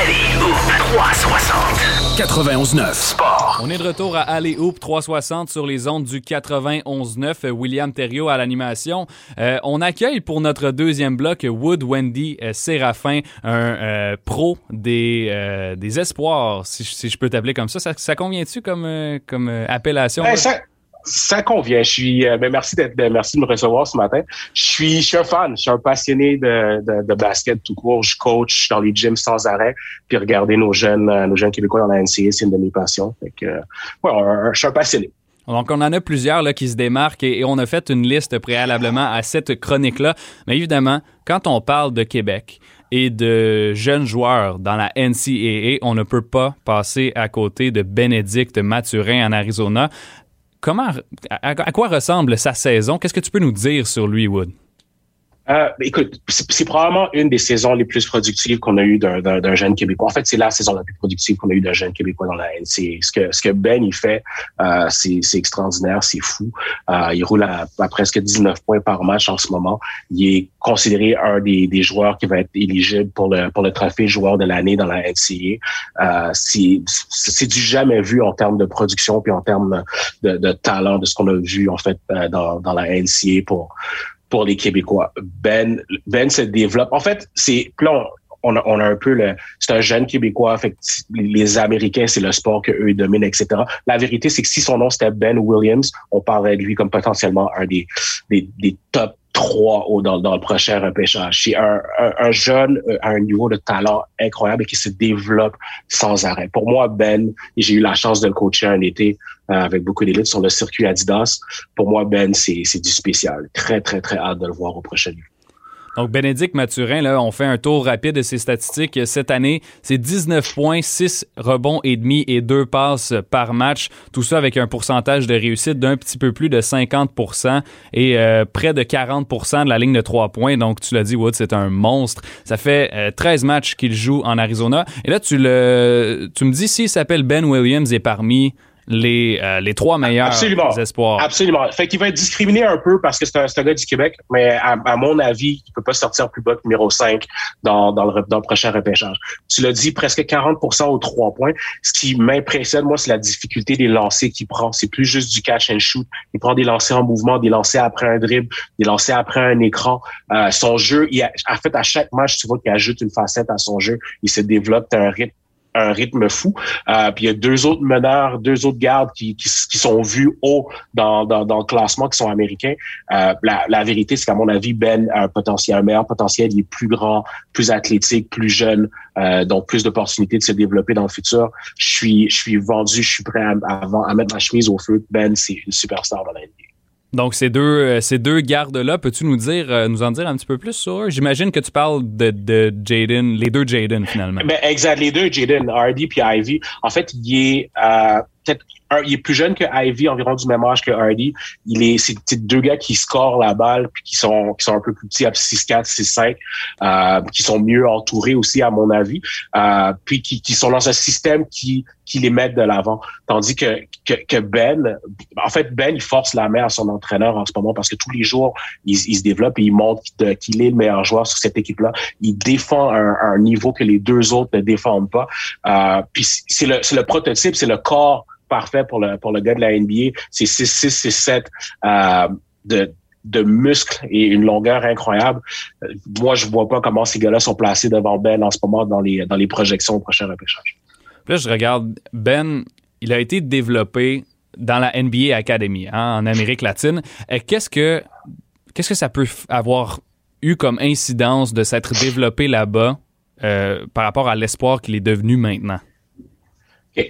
Allez, Hoop 360. 91.9 Sport. On est de retour à Alley Hoop 360 sur les ondes du 91.9. Euh, William Thériault à l'animation. Euh, on accueille pour notre deuxième bloc Wood Wendy euh, Séraphin, un euh, pro des, euh, des espoirs, si, je- si je peux t'appeler comme ça. Ça, ça convient-tu comme, euh, comme euh, appellation? Ben, ça, ça convient. Je suis, euh, ben, merci d'être, ben, merci de me recevoir ce matin. Je suis, je suis un fan. Je suis un passionné de, de, de basket tout court. Je coach dans les gyms sans arrêt. Puis regarder nos jeunes, euh, nos jeunes Québécois dans la NCA, c'est une de mes passions. Fait que, euh, ouais, je suis un passionné. Donc, on en a plusieurs là, qui se démarquent et, et on a fait une liste préalablement à cette chronique-là. Mais évidemment, quand on parle de Québec et de jeunes joueurs dans la NCAA, on ne peut pas passer à côté de Bénédicte Mathurin en Arizona. Comment, à, quoi ressemble sa saison? Qu'est-ce que tu peux nous dire sur lui, Wood? Euh, écoute, c'est probablement une des saisons les plus productives qu'on a eues d'un jeune Québécois. En fait, c'est la saison la plus productive qu'on a eue d'un jeune Québécois dans la NCA. Ce que, ce que Ben, il fait, euh, c'est extraordinaire, c'est fou. Euh, il roule à, presque 19 points par match en ce moment. Il est considéré un des, des joueurs qui va être éligible pour le, pour le trophée joueur de l'année dans la NCA. Euh, c'est du jamais vu en termes de production puis en termes de, de talent de ce qu'on a vu, en fait, euh, dans, dans la NCA pour pour les Québécois. Ben, Ben se développe. En fait, c'est là, on, on a un peu le, c'est un jeune Québécois. Fait les Américains, c'est le sport que eux dominent, etc. La vérité, c'est que si son nom c'était Ben Williams, on parlerait de lui comme potentiellement un des, des, des top trois au, dans, dans le prochain repêchage. C'est un, un, jeune euh, à un niveau de talent incroyable et qui se développe sans arrêt. Pour moi, Ben, j'ai eu la chance de le coacher un été euh, avec beaucoup d'élite sur le circuit Adidas. Pour moi, Ben, c'est du spécial. Très, très, très hâte de le voir au prochain niveau. Donc, Bénédicte Mathurin, là, on fait un tour rapide de ses statistiques. Cette année, c'est 19 points, 6 rebonds et demi et 2 passes par match. Tout ça avec un pourcentage de réussite d'un petit peu plus de 50% et euh, près de 40% de la ligne de 3 points. Donc, tu l'as dit, Wood, c'est un monstre. Ça fait 13 euh, matchs qu'il joue en Arizona. Et là, tu, le, tu me dis s'il s'appelle Ben Williams et parmi les, euh, les trois meilleurs Absolument. espoirs. Absolument. Fait qu'il va être discriminé un peu parce que c'est un, un, gars du Québec, mais à, mon avis, il peut pas sortir plus bas que numéro 5 dans, dans, le, dans le prochain repêchage. Tu l'as dit, presque 40% aux trois points. Ce qui m'impressionne, moi, c'est la difficulté des lancers qu'il prend. C'est plus juste du catch and shoot. Il prend des lancers en mouvement, des lancers après un dribble, des lancers après un écran. Euh, son jeu, il a, en fait, à chaque match, tu vois qu'il ajoute une facette à son jeu. Il se développe un rythme un rythme fou. Euh, puis il y a deux autres meneurs, deux autres gardes qui, qui, sont vus haut dans, dans, dans, le classement, qui sont américains. Euh, la, la, vérité, c'est qu'à mon avis, Ben a un potentiel, un meilleur potentiel. Il est plus grand, plus athlétique, plus jeune, euh, donc plus d'opportunités de se développer dans le futur. Je suis, je suis vendu, je suis prêt à, à, mettre ma chemise au feu. Ben, c'est une superstar dans la NBA. Donc, ces deux, euh, ces deux gardes-là, peux-tu nous dire, euh, nous en dire un petit peu plus sur? J'imagine que tu parles de, de Jaden, les deux Jaden, finalement. Ben, exact, les deux Jaden, Hardy puis Ivy. En fait, il est euh, peut-être il est plus jeune que Ivy, environ du même âge que Hardy. Il est, c'est deux gars qui scorent la balle puis qui sont, qui sont un peu plus petits, à 6-4, 6-5, euh, qui sont mieux entourés aussi, à mon avis, euh, puis qui, qui sont dans un système qui, qui les met de l'avant. Tandis que, que, que, Ben, en fait, Ben, il force la main à son entraîneur en ce moment parce que tous les jours, il, il se développe et il montre qu'il est le meilleur joueur sur cette équipe-là. Il défend un, un, niveau que les deux autres ne défendent pas. Euh, puis c'est le, c'est le prototype, c'est le corps parfait pour le, gars de la NBA. C'est 6-6, 6-7 euh, de, de muscles et une longueur incroyable. Euh, moi, je vois pas comment ces gars-là sont placés devant Ben en ce moment dans les, projections au prochain repêchage. Là, je regarde Ben, il a été développé dans la NBA Academy hein, en Amérique latine. Qu'est-ce que qu'est-ce que ça peut avoir eu comme incidence de s'être développé là-bas euh, par rapport à l'espoir qu'il est devenu maintenant?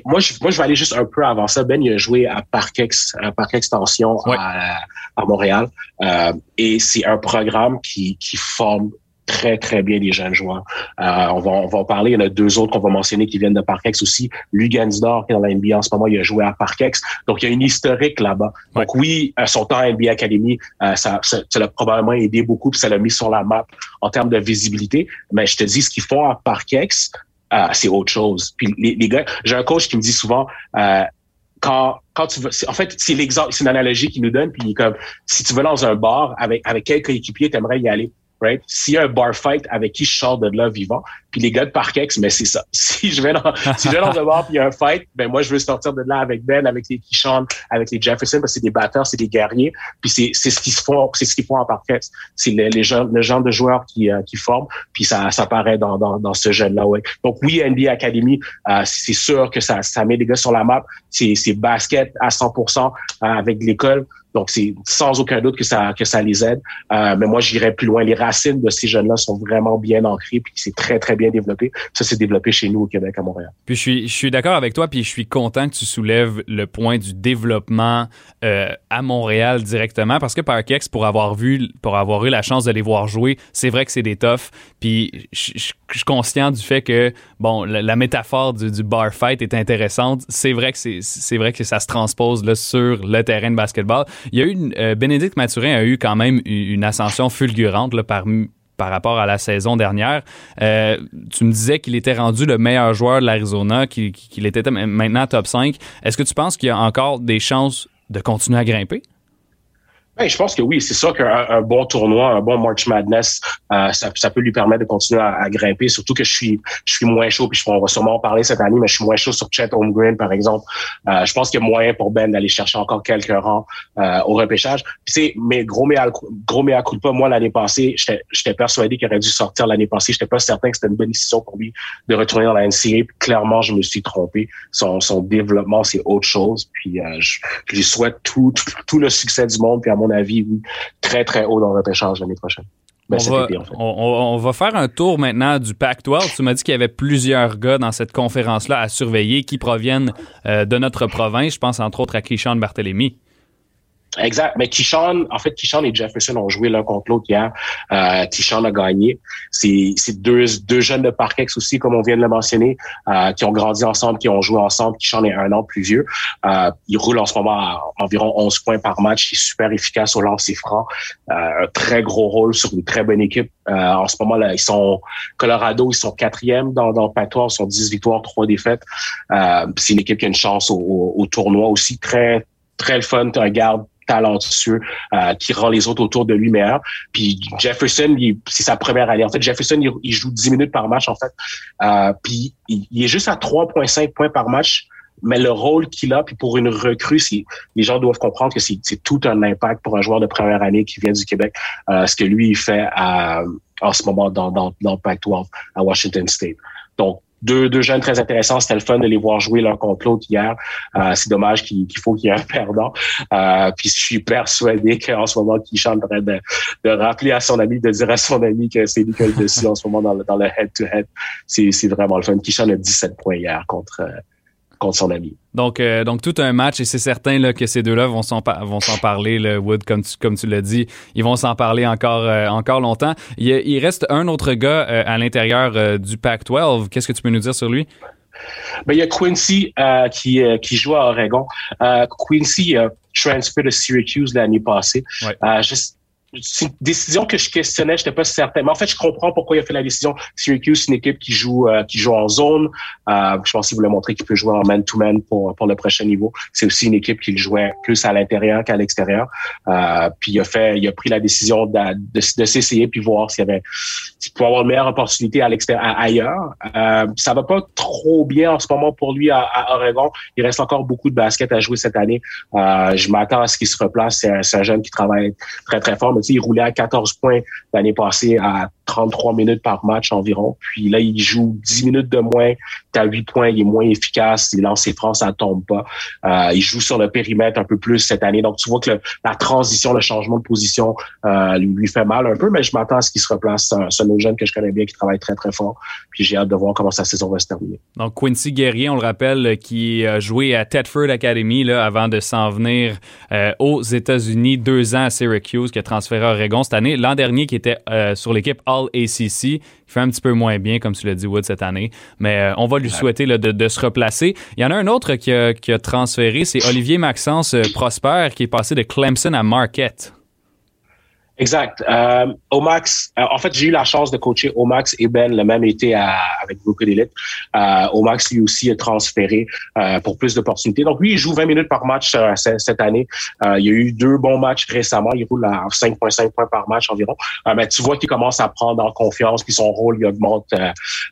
Moi, je, moi, je vais aller juste un peu avant ça. Ben, il a joué à Parkex, à Parc Extension à, à, Montréal. Euh, et c'est un programme qui, qui forme très, très bien les jeunes joueurs. Euh, on, va, on va en parler. Il y en a deux autres qu'on va mentionner qui viennent de Parkex aussi. Lugansdor, qui est dans la NBA en ce moment, il a joué à Parkex. Donc, il y a une historique là-bas. Donc, oui, son temps à NBA Academy, euh, ça, ça, ça l'a probablement aidé beaucoup, puis ça l'a mis sur la map en termes de visibilité. Mais je te dis, ce qu'ils font à Parkex, euh, c'est autre chose. Puis les, les gars, j'ai un coach qui me dit souvent, euh, quand quand tu veux, en fait, c'est l'exemple, c'est une analogie qu'il nous donne. Puis comme, si tu vas dans un bar avec avec quel coéquipier t'aimerais y aller, right? S'il y a un bar fight avec qui je sors de là vivant, puis les gars de Parkex, mais c'est ça. Si je vais dans, si je vais dans un bar puis il y a un fight, ben moi je veux sortir de là avec Ben, avec les Kishon, avec les Jefferson, parce que c'est des batteurs, c'est des guerriers. Puis c'est c'est ce qu'ils font, c'est ce qu'ils font en Parkex. C'est les, les gens, le genre de joueurs qui euh, qui forment. Puis ça ça paraît dans dans, dans ce jeune là, ouais. Donc oui, NBA Academy, euh, c'est sûr que ça ça met les gars sur la map. C'est c'est basket à 100% euh, avec l'école. Donc, c'est sans aucun doute que ça que ça les aide. Euh, mais moi, j'irais plus loin. Les racines de ces jeunes-là sont vraiment bien ancrées, puis c'est très, très bien développé. Ça, c'est développé chez nous au Québec, à Montréal. Puis je suis, je suis d'accord avec toi, puis je suis content que tu soulèves le point du développement euh, à Montréal directement, parce que Parkex, pour avoir vu, pour avoir eu la chance de les voir jouer, c'est vrai que c'est des toughs. Puis je, suis conscient du fait que, bon, la, métaphore du, bar fight est intéressante. C'est vrai que c'est vrai que ça se transpose là, sur le terrain de basketball. Il y a eu euh, Bénédicte Mathurin a eu quand même une ascension fulgurante par rapport à la saison dernière. Euh, tu me disais qu'il était rendu le meilleur joueur de l'Arizona, qu'il était maintenant top 5. Est-ce que tu penses qu'il y a encore des chances de continuer à grimper? Ben, je pense que oui, c'est sûr qu'un bon tournoi, un bon March Madness, euh, ça, ça, peut lui permettre de continuer à, grimper. Surtout que je suis, je suis moins chaud, puis je, on va sûrement en parler cette année, mais je suis moins chaud sur Chet Holmgren, par exemple. Euh, je pense qu'il y a moyen pour Ben d'aller chercher encore quelques rangs euh, au repêchage. C'est, mais gros mea, gros mea culpa, moi l'année passée, j'étais persuadé qu'il aurait dû sortir l'année passée. J'étais pas certain que c'était une bonne décision pour lui de retourner dans la. Puis clairement, je me suis trompé. Son, son développement, c'est autre chose. Puis euh, je, je, lui souhaite tout, tout, le succès du monde. À mon avis, très, très haut dans le repêchage l'année prochaine. Ben, on, va, faire un tour maintenant du Pac-12. Tu m'as dit qu'il y avait plusieurs gars dans cette conférence-là à surveiller qui proviennent euh, de notre province. Je pense entre autres à Keyshawn Barthélemy. Exact. Mais Kishon, en fait, Kishon et Jefferson ont joué l'un contre l'autre hier. Euh, Kishon a gagné. C'est deux, deux jeunes de Parkex aussi, comme on vient de le mentionner, euh, qui ont grandi ensemble, qui ont joué ensemble. Kishon est un an plus vieux. Euh, il roule en ce moment à environ 11 points par match. Il est super efficace au lancer franc. Euh, un très gros rôle sur une très bonne équipe. Euh, en ce moment, là, ils sont Colorado, ils sont quatrième dans, dans le Ils sont 10 victoires, 3 défaites. Euh, c'est une équipe qui a une chance au, au, au tournoi aussi. Très, très le fun. Un garde talentueux euh, qui rend les autres autour de lui meilleurs. Puis Jefferson, c'est sa première année. En fait, Jefferson, il, joue 10 minutes par match, en fait. Euh, puis il, est juste à 3,5 points par match. Mais le rôle qu'il a, puis pour une recrue, les gens doivent comprendre que c'est tout un impact pour un joueur de première année qui vient du Québec, euh, ce que lui il fait en ce moment dans, dans, dans Pac-12 à Washington State. Donc, deux, deux jeunes très intéressants. C'était le fun de les voir jouer l'un contre l'autre hier. Euh, c'est dommage qu'il faut qu'il y ait un perdant. Euh, puis je suis persuadé qu'en ce moment, qu'il en train de, de rappeler à son ami, de dire à son ami que c'est lui qui dessus en ce moment dans le, dans le head-to-head. C'est vraiment le fun. Kishan a 17 points hier contre, euh, contre son ami. Donc, euh, donc tout un match et c'est certain là, que ces deux-là vont s'en vont s'en parler. Le Wood, comme tu, comme tu l'as dit, ils vont s'en parler encore euh, encore longtemps. Il, il, reste un autre gars euh, à l'intérieur du Pac-12. Qu'est-ce que tu peux nous dire sur lui? Ben, il y a Quincy qui, qui joue à Oregon. Quincy a transféré de Syracuse l'année passée. Juste, c'est une décision que je questionnais, j'étais pas certain. Mais en fait, je comprends pourquoi il a fait la décision. Syracuse, c'est une équipe qui joue euh, qui joue en zone. Euh, je pense qu'il voulait montrer qu'il peut jouer en man-to-man pour pour le prochain niveau. C'est aussi une équipe qui jouait plus à l'intérieur qu'à l'extérieur. Euh, puis il a fait, il a pris la décision de, de, de s'essayer puis voir s'il y avait pouvait avoir une meilleure opportunité à l'extérieur ailleurs. Euh, ça va pas trop bien en ce moment pour lui à, à, Oregon. Il reste encore beaucoup de basket à jouer cette année. Euh, je m'attends à ce qu'il se replace. C'est un, un, jeune qui travaille très très fort. Il roulait à 14 points l'année passée à 33 minutes par match environ. Puis là, il joue 10 minutes de moins. à 8 points, il est moins efficace. Il lance ses francs, ça tombe pas. Euh, il joue sur le périmètre un peu plus cette année. Donc, tu vois que la transition, le changement de position euh, lui, fait mal un peu, mais je m'attends à ce qu'il se replace. C'est un, jeune que je connais bien qui travaille très, très fort. Puis j'ai hâte de voir comment sa saison va se terminer. Donc, Quincy Guerrier, on le rappelle, qui a joué à Tedford Academy là, avant de s'en venir euh, aux États-Unis, deux ans à Syracuse, qui a transféré à Oregon cette année. L'an dernier, qui était euh, sur l'équipe All-ACC. Il fait un petit peu moins bien, comme tu l'as dit, Wood, cette année. Mais euh, on va lui souhaiter de, se replacer. Il y en a un autre qui a, qui a transféré, c'est Olivier Maxence euh, Prosper, qui est passé de Clemson à Marquette. Exact. Euh, Omax, euh, en fait, j'ai eu la chance de coacher Omax et Ben le même été à, avec beaucoup d'élite. Euh, Omax, lui aussi, est transféré euh, pour plus d'opportunités. Donc, lui, il joue 20 minutes par match euh, cette année. Euh, il y a eu deux bons matchs récemment. Il roule à 5,5 points par match environ. mais tu vois qu'il commence à prendre en confiance, puis son rôle, il augmente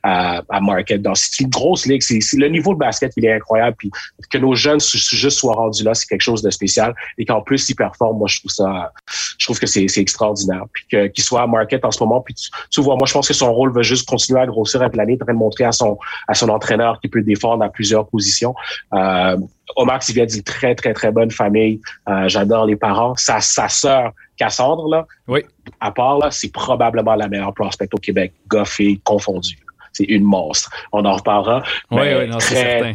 à, à Market. Donc, c'est une grosse ligue. C'est, le niveau de basket, il est incroyable. Puis que nos jeunes juste soient rendus là, c'est quelque chose de spécial. Et qu'en plus, ils performent, moi, je trouve ça, je trouve que c'est, c'est extraordinaire. Puis qu'il soit à market en ce moment. Puis tu, vois, moi, je pense que son rôle va juste continuer à grossir avec l'année, de montrer à son, à son entraîneur qu'il peut défendre à plusieurs positions. Euh, Omar, il vient d'une très, très, très bonne famille. Euh, j'adore les parents. Sa, sa sœur, Cassandre, là, oui. à part, là, c'est probablement la meilleure prospect au Québec, goffé, confondu. C'est une monstre. On en reparlera. Oui, oui, non, c'est certain.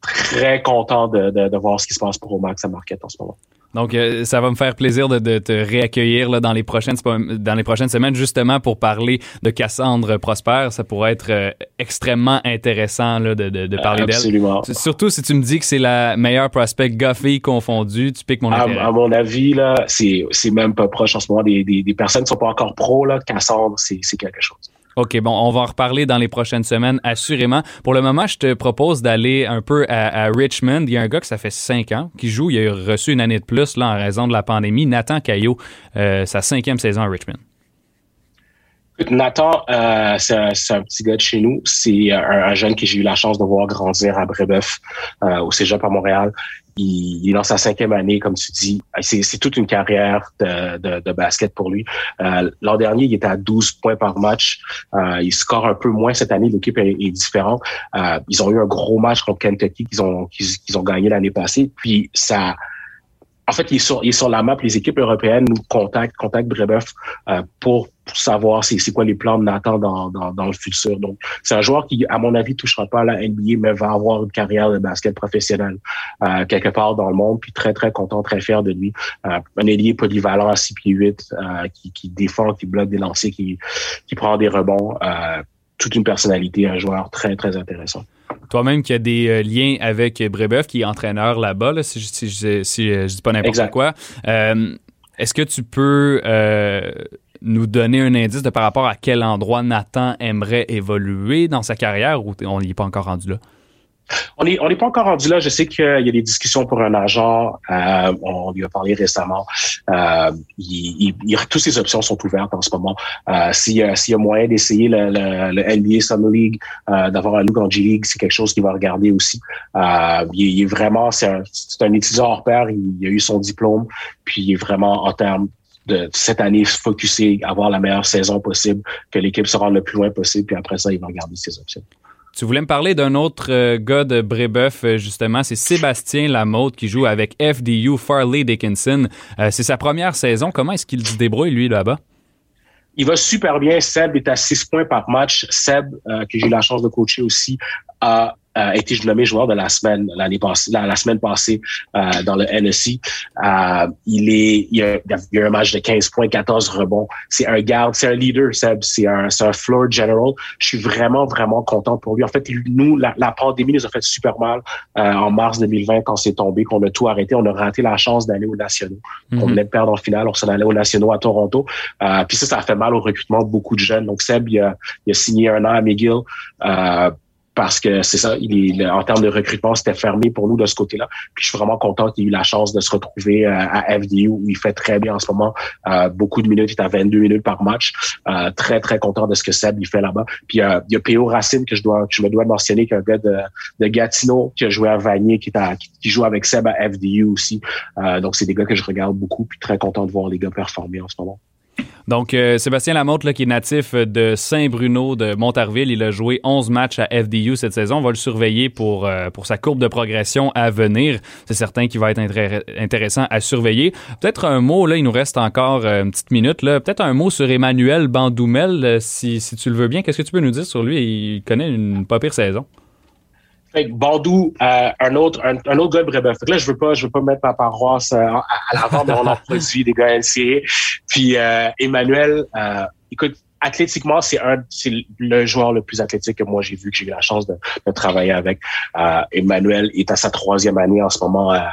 Très content de, de, de, voir ce qui se passe pour Omax à Marquette en ce moment. Donc, euh, ça va me faire plaisir de, te réaccueillir là, dans, les prochaines, dans les prochaines semaines, justement pour parler de Cassandre Prosper. Ça pourrait être euh, extrêmement intéressant là, de, de, parler d'elle. Absolument. Surtout si tu me dis que c'est la meilleure prospect Goffy confondue, tu piques mon intérêt. À, mon avis, là, c'est, c'est même pas proche en ce moment. Des, des, des personnes qui sont pas encore pro, là. Cassandre, c'est, c'est quelque chose. OK, bon, on va en reparler dans les prochaines semaines, assurément. Pour le moment, je te propose d'aller un peu à, Richmond. Il y a un gars que ça fait cinq ans qui joue. Il a reçu une année de plus là, en raison de la pandémie. Nathan Caillot, euh, sa cinquième saison à Richmond. Nathan, euh, c'est un, petit gars de chez nous. C'est un, jeune que j'ai eu la chance de voir grandir à Brébeuf, euh, au Cégep à Montréal. Il, est dans sa cinquième année, comme tu dis. C'est toute une carrière de, basket pour lui. Euh, l'an dernier, il était à 12 points par match. Euh, il score un peu moins cette année. L'équipe est, différente. Euh, ils ont eu un gros match contre Kentucky qu'ils ont, qu'ils ont gagné l'année passée. Puis ça en fait, il est sur, il est sur la map. Les équipes européennes nous contactent, contactent Brebeuf euh, pour, savoir c'est, quoi les plans de Nathan dans, dans, le futur. Donc, c'est un joueur qui, à mon avis, touchera pas à la NBA, mais va avoir une carrière de basket professionnel euh, quelque part dans le monde. Puis très, très content, très fier de lui. Euh, un ailier polyvalent à 6 pieds 8, euh, qui, qui défend, qui bloque des lancers, qui, qui prend des rebonds. Toute une personnalité, un joueur très, très intéressant. Toi-même qui as des euh, liens avec Brébeuf, qui est entraîneur là-bas, si, je, si, euh, dis pas n'importe quoi. Euh, est-ce que tu peux nous donner un indice de par rapport à quel endroit Nathan aimerait évoluer dans sa carrière ou on n'y est pas encore rendu là? On n'est pas encore rendu là. Je sais qu'il y a des discussions pour un agent. Euh, on lui a parlé récemment. Euh, toutes ces options sont ouvertes en ce moment. Euh, S'il y, a moyen d'essayer le, le, le, NBA Summer League, euh, d'avoir un look G-League, c'est quelque chose qu'il va regarder aussi. Il, est vraiment, c'est un, un, étudiant hors pair. Il, a eu son diplôme. Puis il est vraiment en termes de cette année focusé, avoir la meilleure saison possible, que l'équipe se rende le plus loin possible. Puis après ça, il va regarder ses options. Tu voulais me parler d'un autre euh, gars de Brébeuf, euh, justement. C'est Sébastien Lamotte qui joue avec FDU Farley Dickinson. Euh, c'est sa première saison. Comment est-ce qu'il se débrouille, lui, là-bas? Il va super bien. Seb est à 6 points par match. Seb, que j'ai eu la chance de coacher aussi, a a été nommé joueur de la semaine l'année passée, la, semaine passée euh, dans le NSC. Euh, il est, il y, a, il a un match de 15 points, 14 rebonds. C'est un garde, c'est un leader, Seb. C'est un, c'est un floor general. Je suis vraiment, vraiment content pour lui. En fait, nous, la, la pandémie nous a fait super mal euh, en mars 2020 quand c'est tombé, qu'on a tout arrêté. On a raté la chance d'aller aux nationaux. Mm-hmm. On venait de perdre en finale. On s'en allait aux nationaux à Toronto. Euh, puis ça, ça a fait mal au recrutement de beaucoup de jeunes. Donc Seb, il a, il a signé un an à McGill. Euh, parce que c'est ça, il est, en termes de recrutement, c'était fermé pour nous de ce côté-là. Puis je suis vraiment content qu'il ait eu la chance de se retrouver euh, à FDU où il fait très bien en ce moment. Euh, beaucoup de minutes, il est à 22 minutes par match. Euh, très, très content de ce que Seb il fait là-bas. Puis il y a P.O. Racine que je dois me dois mentionner, qui est un gars de, de Gatineau qui a joué à Vanier, qui, est qui, joue avec Seb à FDU aussi. donc c'est des gars que je regarde beaucoup, puis très content de voir les gars performer en ce moment. Donc, euh, Sébastien Lamotte, là, qui est natif de Saint-Bruno de Montarville, il a joué 11 matchs à FDU cette saison. On va le surveiller pour, euh, pour sa courbe de progression à venir. C'est certain qu'il va être intéressant à surveiller. Peut-être un mot, là, il nous reste encore euh, une petite minute. Peut-être un mot sur Emmanuel Bandoumel, si, si tu le veux bien. Qu'est-ce que tu peux nous dire sur lui? Il connaît une pas pire saison. Bandou, euh, un autre un, autre gars Brébeuf. là, je veux pas je veux pas mettre ma paroisse euh, à, l'avant, mais on en produit des gars NCA. Puis euh, Emmanuel, écoute, athlétiquement, c'est un, c'est le joueur le plus athlétique que moi j'ai vu, que j'ai eu la chance de, de travailler avec. Euh, Emmanuel est à sa troisième année en ce moment à,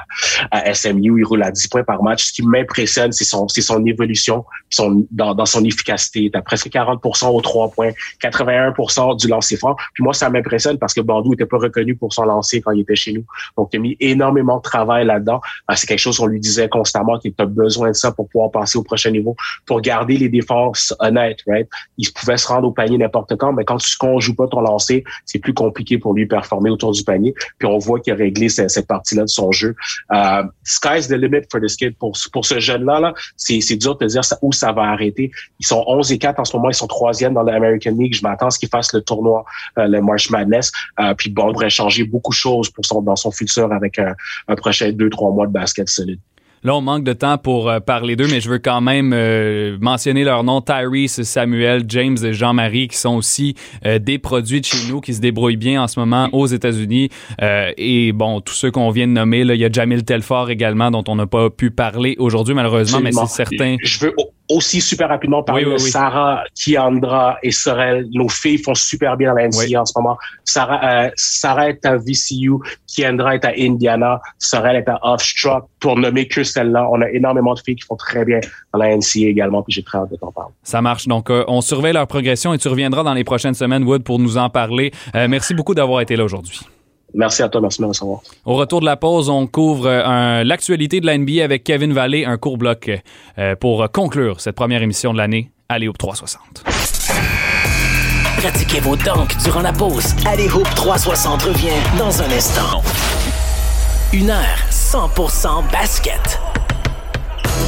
à, SMU. Il roule à 10 points par match. Ce qui m'impressionne, c'est son, c'est son évolution, son, dans, dans son efficacité. Il a presque 40% aux trois points, 81% du lancer franc. Puis moi, ça m'impressionne parce que Bordeaux n'était pas reconnu pour son lancer quand il était chez nous. Donc, il a mis énormément de travail là-dedans. Euh, c'est quelque chose qu'on lui disait constamment qu'il a besoin de ça pour pouvoir passer au prochain niveau, pour garder les défenses honnêtes, right? Il pouvait se rendre au panier n'importe quand, mais quand tu ne joues pas ton lancer, c'est plus compliqué pour lui performer autour du panier. Puis on voit qu'il a réglé cette, partie-là de son jeu. Euh, sky's the limit for this kid. Pour, pour ce jeune-là, -là, c'est dur de dire où ça va arrêter. Ils sont 11 et 4 en ce moment, ils sont troisième dans l'American League. Je m'attends à ce qu'ils fassent le tournoi, euh, le March Madness. Euh, puis bon, on devrait changer beaucoup de choses dans son futur avec un, un prochain deux, trois mois de basket solide. Là, on manque de temps pour euh, parler d'eux, mais je veux quand même euh, mentionner leur nom, Tyrese, Samuel, James et Jean-Marie, qui sont aussi euh, des produits de chez nous, qui se débrouillent bien en ce moment aux États-Unis. et bon, tous ceux qu'on vient de nommer, là, il y a Jamil Telfort également, dont on n'a pas pu parler aujourd'hui, malheureusement, mais c'est certain. Je veux aussi super rapidement parler de Sarah, Kiandra et Sorel. Nos filles font super bien dans la NCA en ce moment. Sarah, euh, Sarah est à VCU, Kiandra est à Indiana, Sorel est à Offstruck. Pour nommer que celle-là, on a énormément de filles qui font très bien dans la NCA également, puis j'ai très hâte de t'en parler. Ça marche. Donc, euh, on surveille leur progression et tu reviendras dans les prochaines semaines, Wood, pour nous en parler. Euh, merci beaucoup d'avoir été là aujourd'hui. Merci à toi, merci de me recevoir. Au retour de la pause, on couvre euh, l'actualité de la NBA avec Kevin Vallée, un court bloc euh, pour conclure cette première émission de l'année. Allez Hoop 360. Pratiquez vos dunks durant la pause. Allez Hoop 360 revient dans un instant. Une heure 100% basket.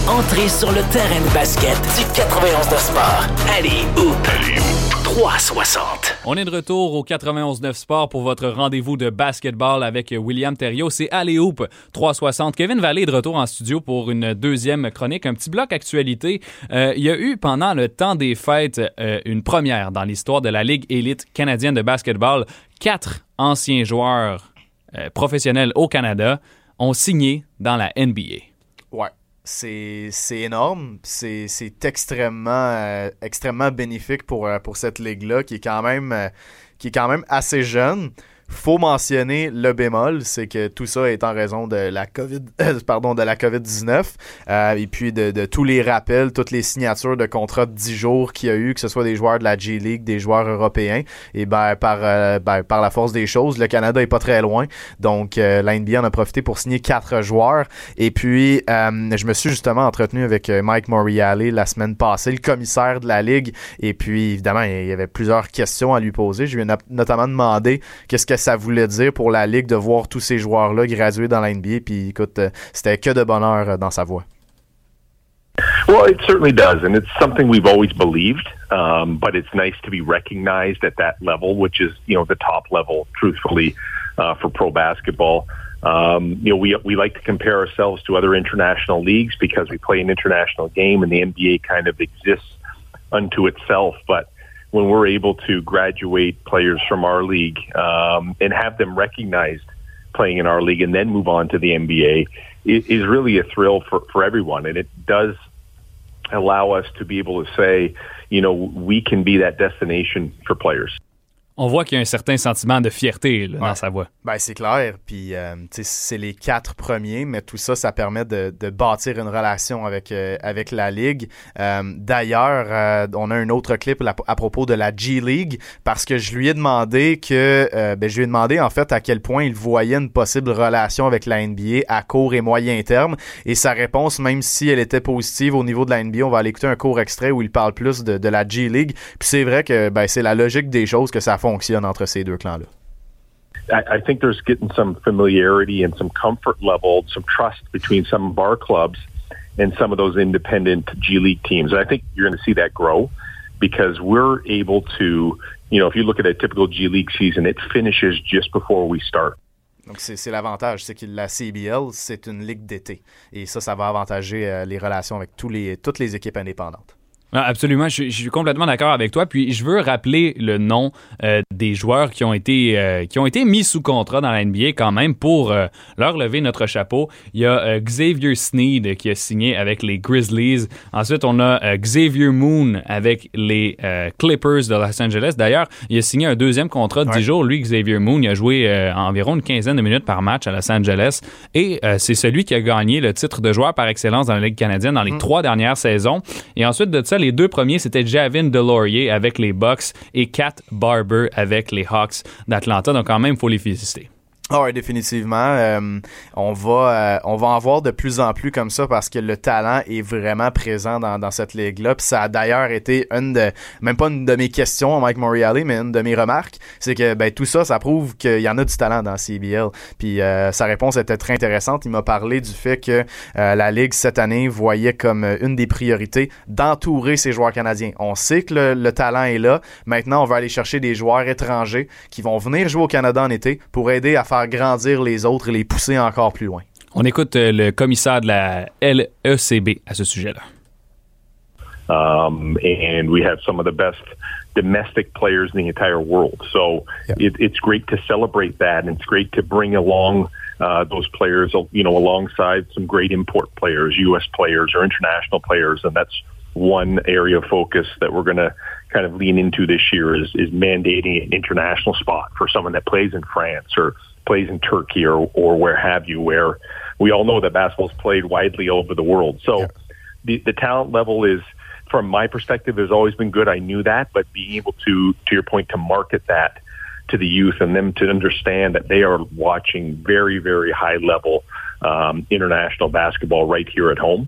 Entrez sur le terrain de basket du 91 de Sport. Allez Hoop. Allez Hoop. 360. On est de retour au 91.9 Sport pour votre rendez-vous de basketball avec William Thériault. C'est Alley Hoop 360. Kevin Vallée est de retour en studio pour une deuxième chronique, un petit bloc actualité. Euh, il y a eu pendant le temps des fêtes euh, une première dans l'histoire de la Ligue élite canadienne de basketball. Quatre anciens joueurs euh, professionnels au Canada ont signé dans la NBA. Ouais c'est énorme. C'est extrêmement, euh, extrêmement bénéfique pour, euh, pour cette ligue-là qui euh, qui est quand même assez jeune faut mentionner le bémol, c'est que tout ça est en raison de la COVID, pardon, de la COVID-19 euh, et puis de, tous les rappels, toutes les signatures de contrats de 10 jours qu'il y a eu, que ce soit des joueurs de la G League, des joueurs européens. Et ben par euh, ben, par la force des choses, le Canada est pas très loin, donc euh, en a profité pour signer quatre joueurs. Et puis je me suis justement entretenu avec Mike Moriale la semaine passée, le commissaire de la ligue. Et puis évidemment, il y avait plusieurs questions à lui poser. Je lui ai notamment demandé qu'est-ce que ça voulait dire pour la Ligue de voir tous ces joueurs-là graduer dans la NBA. Puis écoute, euh, c'était que de bonheur euh, dans sa voix. Well, it certainly does, and it's something we've always believed. Um, but it's nice to be recognized at that level, which is you know the top level, truthfully, uh, for pro basketball. Um, you know, we we like to compare ourselves to other international leagues because we play an international game, and the NBA kind of exists unto itself. But when we're able to graduate players from our league um, and have them recognized playing in our league and then move on to the NBA is, is really a thrill for, for everyone. And it does allow us to be able to say, you know, we can be that destination for players. On voit qu'il y a un certain sentiment de fierté dans sa voix. Ben, c'est clair. Puis, euh, c'est les quatre premiers, mais tout ça, ça permet de, de bâtir une relation avec, euh, avec la Ligue. Euh, D'ailleurs, on a un autre clip à, propos de la G League parce que je lui ai demandé que, ben, je lui ai demandé en fait à quel point il voyait une possible relation avec la NBA à court et moyen terme. Et sa réponse, même si elle était positive au niveau de la NBA, on va aller écouter un court extrait où il parle plus de, de la G League. Puis c'est vrai que ben, c'est la logique des choses que ça fonctionne entre ces deux clans-là? I, think there's getting some familiarity and some comfort level, some trust between some of our clubs and some of those independent G League teams. And I think you're going to see that grow because we're able to, you know, if you look at a typical G League season, it finishes just before we start. Donc, c'est l'avantage, c'est que la CBL, c'est une ligue d'été. Et ça, ça va avantager euh, les relations avec tous les, toutes les équipes indépendantes. Ah, absolument, je, suis complètement d'accord avec toi. Puis je veux rappeler le nom euh, des joueurs qui ont été euh, qui ont été mis sous contrat dans la NBA quand même pour euh, leur lever notre chapeau. Il y a Xavier Sneed qui a signé avec les Grizzlies. Ensuite, on a Xavier Moon avec les Clippers de Los Angeles. D'ailleurs, il a signé un deuxième contrat de 10 jours. Lui, Xavier Moon, il a joué environ une quinzaine de minutes par match à Los Angeles. Et c'est celui qui a gagné le titre de joueur par excellence dans la Ligue canadienne dans les mm. trois dernières saisons. Et ensuite de ça, les deux premiers, c'était Javin Delorier avec les Bucks et Kat Barber avec les Hawks d'Atlanta. Donc, quand même, il faut les féliciter. Oui, définitivement. Euh, on va euh, on va en voir de plus en plus comme ça parce que le talent est vraiment présent dans, dans cette ligue-là. Puis ça a d'ailleurs été une de même pas une de mes questions à Mike Moriarty, mais une de mes remarques. C'est que ben tout ça, ça prouve qu'il y en a du talent dans CBL. Puis euh, sa réponse était très intéressante. Il m'a parlé du fait que la Ligue cette année voyait comme une des priorités d'entourer ses joueurs canadiens. On sait que le, le talent est là. Maintenant, on va aller chercher des joueurs étrangers qui vont venir jouer au Canada en été pour aider à faire grandir les autres et les pousser encore plus loin. On écoute euh, le commissaire de la LECB à ce sujet-là. Um, and we have some of the best domestic players in the entire world. So yeah. it, it's great to celebrate that, and it's great to bring along uh, those players, you know, alongside some great import players, U.S. players or international players, and that's one area of focus that we're going to kind of lean into this year is, is mandating an international spot for someone that plays in France or plays in Turkey or, or where have you, where we all know that basketball is played widely over the world. So yeah. the, the talent level is, from my perspective, has always been good. I knew that, but being able to, to your point, to market that to the youth and them to understand that they are watching very, very high level um, international basketball right here at home.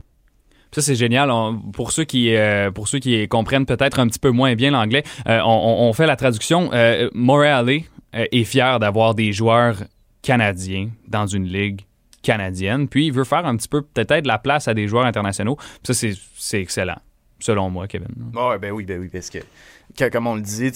Ça, c'est génial. pour, ceux qui, euh, pour ceux qui comprennent peut-être un petit peu moins bien l'anglais, euh, on, on, fait la traduction. Euh, Morale est fier d'avoir des joueurs canadiens dans une ligue canadienne, puis il veut faire un petit peu peut-être la place à des joueurs internationaux. Ça, c'est excellent, selon moi, Kevin. Ouais, ben oui, ben oui, parce que, comme on le dit,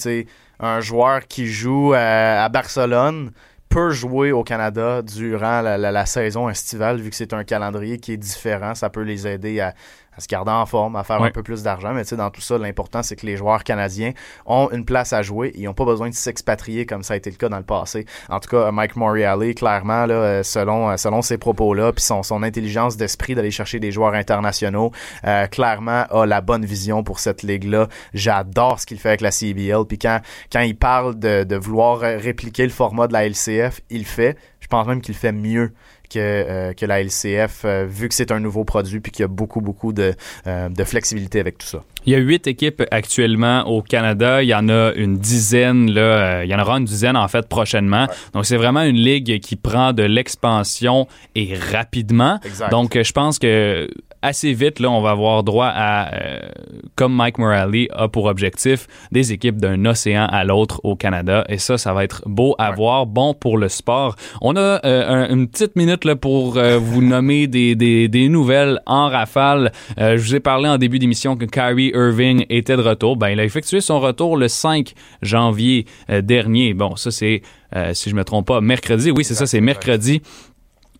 un joueur qui joue à, Barcelone peut jouer au Canada durant la, saison estivale, vu que c'est un calendrier qui est différent. Ça peut les aider à, à se garder en forme, à faire un peu plus d'argent. Mais tu sais, dans tout ça, l'important, c'est que les joueurs canadiens ont une place à jouer. Ils n'ont pas besoin de s'expatrier comme ça a été le cas dans le passé. En tout cas, Mike Moriarty, clairement, là, euh, selon, euh, selon ses propos-là, puis son, son intelligence d'esprit d'aller chercher des joueurs internationaux, euh, clairement a la bonne vision pour cette ligue-là. J'adore ce qu'il fait avec la CBL. Puis quand, quand il parle de, de vouloir répliquer le format de la LCF, il le fait. Je pense même qu'il fait mieux que, euh, que la LCF, euh, vu que c'est un nouveau produit puis qu'il y a beaucoup, beaucoup de, euh, de flexibilité avec tout ça. Il y a huit équipes actuellement au Canada. Il y en a une dizaine, là, il y en aura une dizaine en fait prochainement. Donc c'est vraiment une ligue qui prend de l'expansion et rapidement. Exact. Donc je pense que assez vite, là, on va avoir droit à, euh, comme Mike Morley a pour objectif, des équipes d'un océan à l'autre au Canada. Et ça, ça va être beau à voir, bon pour le sport. On a euh, une petite minute là, pour euh, vous nommer des, des, des, nouvelles en rafale. je vous ai parlé en début d'émission que Kyrie Irving était de retour. Ben, il a effectué son retour le 5 janvier dernier. Bon, ça c'est, si je me trompe pas, mercredi. Oui, c'est ça, c'est mercredi.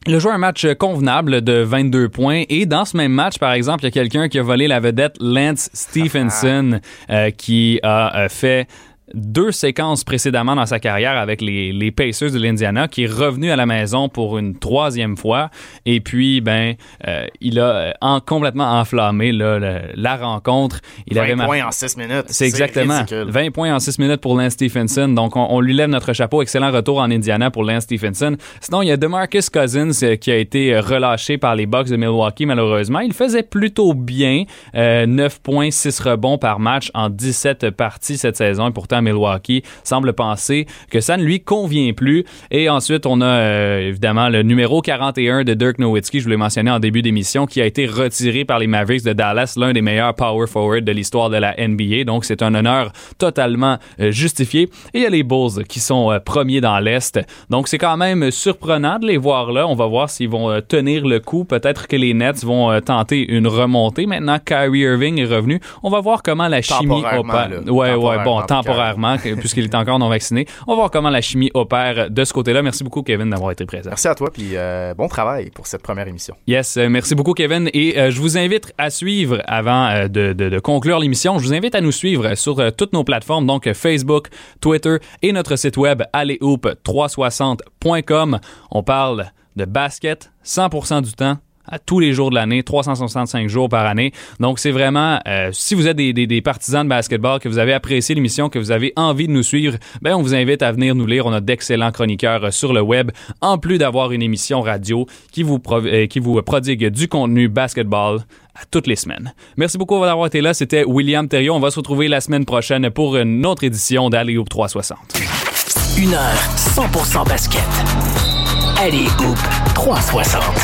Il a joué un match convenable de 22 points et dans ce même match, par exemple, il y a quelqu'un qui a volé la vedette Lance Stephenson euh, qui a euh, fait deux séquences précédemment dans sa carrière avec les, les Pacers de l'Indiana, qui est revenu à la maison pour une troisième fois. Et puis, ben, euh, il a euh, en, complètement enflammé là, la rencontre. Il 20 avait points en 6 minutes. C'est exactement. 20 points en 6 minutes pour Lance Stephenson. Donc, on, lui lève notre chapeau. Excellent retour en Indiana pour Lance Stephenson. Sinon, il y a DeMarcus Cousins euh, qui a été relâché par les Bucks de Milwaukee, malheureusement. Il faisait plutôt bien. 9 points, 6 rebonds par match en 17 parties cette saison. Et pourtant, Milwaukee semble penser que ça ne lui convient plus. Et ensuite, on a euh, évidemment le numéro 41 de Dirk Nowitzki, je vous l'ai mentionné en début d'émission, qui a été retiré par les Mavericks de Dallas, l'un des meilleurs power forward de l'histoire de la NBA. Donc, c'est un honneur totalement euh, justifié. Et il y a les Bulls qui sont euh, premiers dans l'Est. Donc, c'est quand même surprenant de les voir là. On va voir s'ils vont tenir le coup. Peut-être que les Nets vont tenter une remontée. Maintenant, Kyrie Irving est revenu. On va voir comment la chimie opère. Ouais, ouais, bon, temporairement puisqu'il est encore non vacciné. On va voir comment la chimie opère de ce côté-là. Merci beaucoup, Kevin, d'avoir été présent. Merci à toi, puis euh, bon travail pour cette première émission. Yes, euh, merci beaucoup, Kevin. Et euh, je vous invite à suivre, avant de, conclure l'émission, je vous invite à nous suivre sur toutes nos plateformes, donc Facebook, Twitter et notre site web allehoop360.com. On parle de basket 100% du temps à tous les jours de l'année, 365 jours par année. Donc, c'est vraiment, euh, si vous êtes des, partisans de basketball, que vous avez apprécié l'émission, que vous avez envie de nous suivre, ben, on vous invite à venir nous lire. On a d'excellents chroniqueurs euh, sur le web, en plus d'avoir une émission radio qui vous, euh, qui vous prodigue du contenu basketball à toutes les semaines. Merci beaucoup d'avoir été là. C'était William Thériault. On va se retrouver la semaine prochaine pour une autre édition d'Alley 360. Une heure 100% basket. Alley 360.